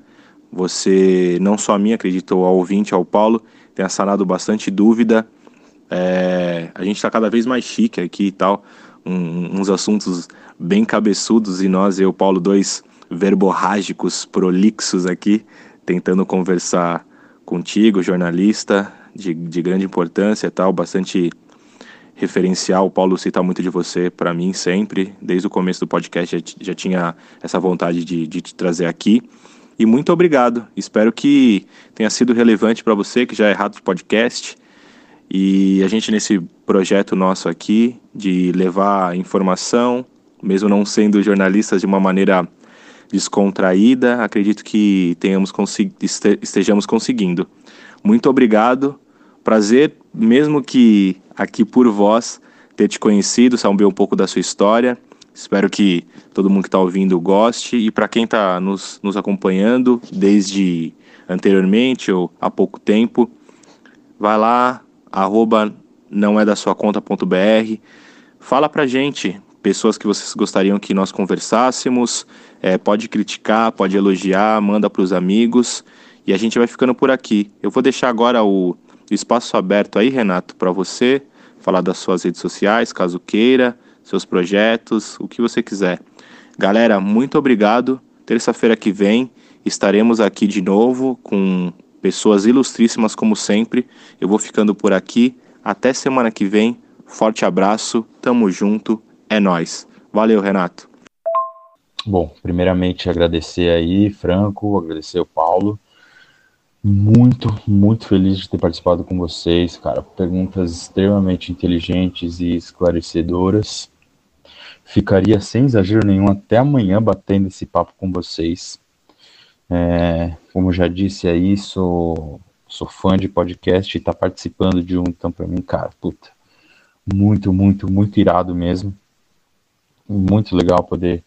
Você, não só a mim, acreditou ao ouvinte, ao Paulo, tem sanado bastante dúvida é, a gente está cada vez mais chique aqui e tal, um, uns assuntos bem cabeçudos e nós e o Paulo, dois verborrágicos, prolixos aqui, tentando conversar contigo, jornalista de, de grande importância e tal, bastante referencial. O Paulo cita muito de você para mim sempre, desde o começo do podcast já, já tinha essa vontade de, de te trazer aqui. E muito obrigado. Espero que tenha sido relevante para você que já é rato de podcast e a gente, nesse projeto nosso aqui, de levar informação, mesmo não sendo jornalistas de uma maneira descontraída, acredito que tenhamos estejamos conseguindo. Muito obrigado. Prazer, mesmo que aqui por vós, ter te conhecido, saber um pouco da sua história. Espero que todo mundo que está ouvindo goste. E para quem está nos, nos acompanhando desde anteriormente ou há pouco tempo, vai lá, arroba não é da sua conta.br. Fala pra gente, pessoas que vocês gostariam que nós conversássemos. É, pode criticar, pode elogiar, manda para os amigos. E a gente vai ficando por aqui. Eu vou deixar agora o espaço aberto aí, Renato, para você falar das suas redes sociais, caso queira, seus projetos, o que você quiser. Galera, muito obrigado. Terça-feira que vem estaremos aqui de novo com pessoas ilustríssimas como sempre. Eu vou ficando por aqui. Até semana que vem. Forte abraço, tamo junto, é nós. Valeu, Renato. Bom, primeiramente agradecer aí, Franco, agradecer o Paulo. Muito, muito feliz de ter participado com vocês, cara. Perguntas extremamente inteligentes e esclarecedoras. Ficaria sem exagero nenhum até amanhã batendo esse papo com vocês. É, como já disse aí, sou, sou fã de podcast e tá participando de um, então para mim, cara, puta, muito, muito, muito irado mesmo. Muito legal poder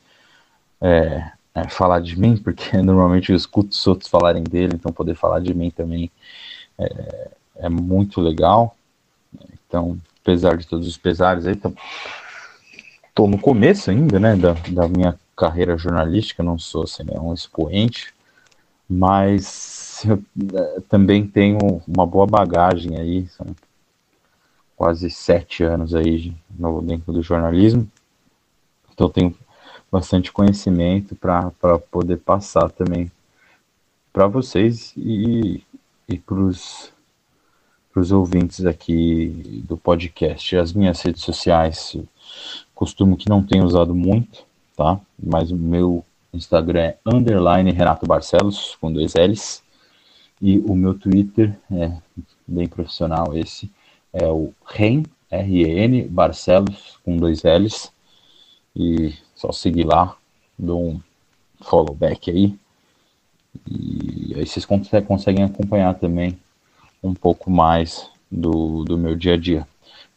é, é, falar de mim, porque normalmente eu escuto os outros falarem dele, então poder falar de mim também é, é muito legal. Então, apesar de todos os pesares aí, tô, tô no começo ainda, né, da, da minha carreira jornalística, não sou assim, né, um expoente, mas eu é, também tenho uma boa bagagem aí, são quase sete anos aí no, dentro do jornalismo, então tenho bastante conhecimento para poder passar também para vocês e, e para os ouvintes aqui do podcast. As minhas redes sociais, costumo que não tenho usado muito, tá? Mas o meu Instagram é underline Renato Barcelos, com dois L's. E o meu Twitter é bem profissional esse, é o REN, R-E-N, Barcelos, com dois L's. E só seguir lá, dou um follow back aí. E aí vocês conseguem acompanhar também um pouco mais do, do meu dia a dia.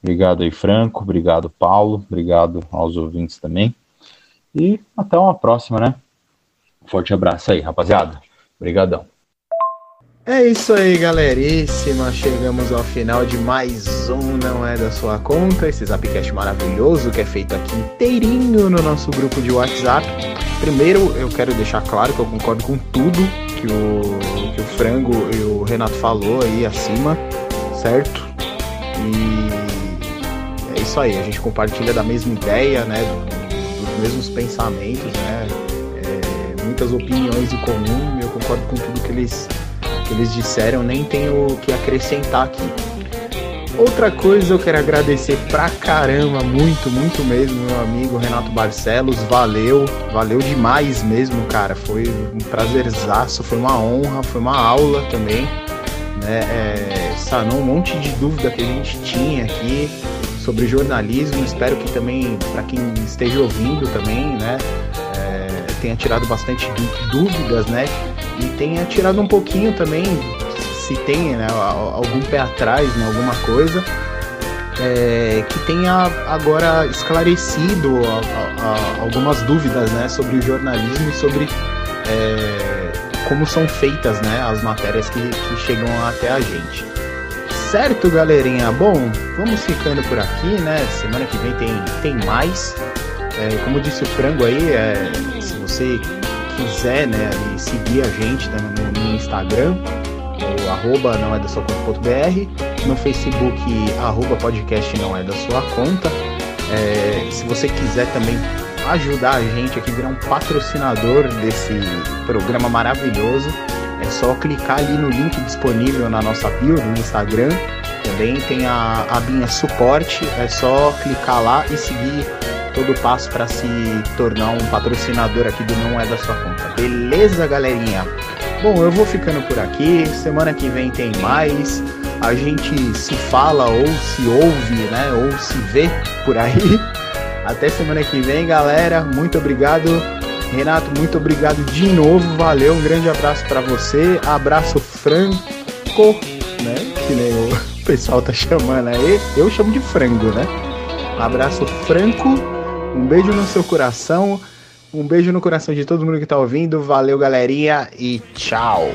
Obrigado aí, Franco. Obrigado, Paulo. Obrigado aos ouvintes também. E até uma próxima, né? Forte abraço aí, rapaziada. Obrigadão. É isso aí, galeríssima. Chegamos ao final de mais um Não É Da Sua Conta, esse Zapcast maravilhoso que é feito aqui inteirinho no nosso grupo de WhatsApp. Primeiro, eu quero deixar claro que eu concordo com tudo que o, que o Frango e o Renato falou aí acima, certo? E é isso aí, a gente compartilha da mesma ideia, né? Dos mesmos pensamentos, né? Muitas opiniões em comum, eu concordo com tudo que eles, que eles disseram, nem tenho o que acrescentar aqui. Outra coisa eu quero agradecer pra caramba, muito, muito mesmo, meu amigo Renato Barcelos. Valeu, valeu demais mesmo, cara. Foi um prazerzaço, foi uma honra, foi uma aula também. Né? É, sanou um monte de dúvida que a gente tinha aqui sobre jornalismo. Espero que também, para quem esteja ouvindo também, né, tenha tirado bastante dúvidas, né? E tenha tirado um pouquinho também se tem né, algum pé atrás né, alguma coisa, é, que tenha agora esclarecido a, a, a algumas dúvidas né, sobre o jornalismo e sobre é, como são feitas né, as matérias que, que chegam até a gente. Certo, galerinha? Bom, vamos ficando por aqui, né? Semana que vem tem, tem mais. É, como disse o Frango aí, é, você quiser né, seguir a gente né, no, Instagram, o arroba não é da sua conta.br, no Facebook, arroba podcast não é da sua conta. É, se você quiser também ajudar a gente aqui, virar um patrocinador desse programa maravilhoso, é só clicar ali no link disponível na nossa bio no Instagram. Também tem a abinha suporte, é só clicar lá e seguir todo passo para se tornar um patrocinador aqui do Não É da Sua Conta. Beleza, galerinha? Bom, eu vou ficando por aqui. Semana que vem tem mais. A gente se fala ou se ouve, né? Ou se vê por aí. Até semana que vem, galera. Muito obrigado. Renato, muito obrigado de novo. Valeu, um grande abraço para você. Abraço franco, né? Que nem o pessoal tá chamando aí. Eu chamo de frango, né? Abraço franco. Um beijo no seu coração. Um beijo no coração de todo mundo que tá ouvindo. Valeu, galerinha, e tchau.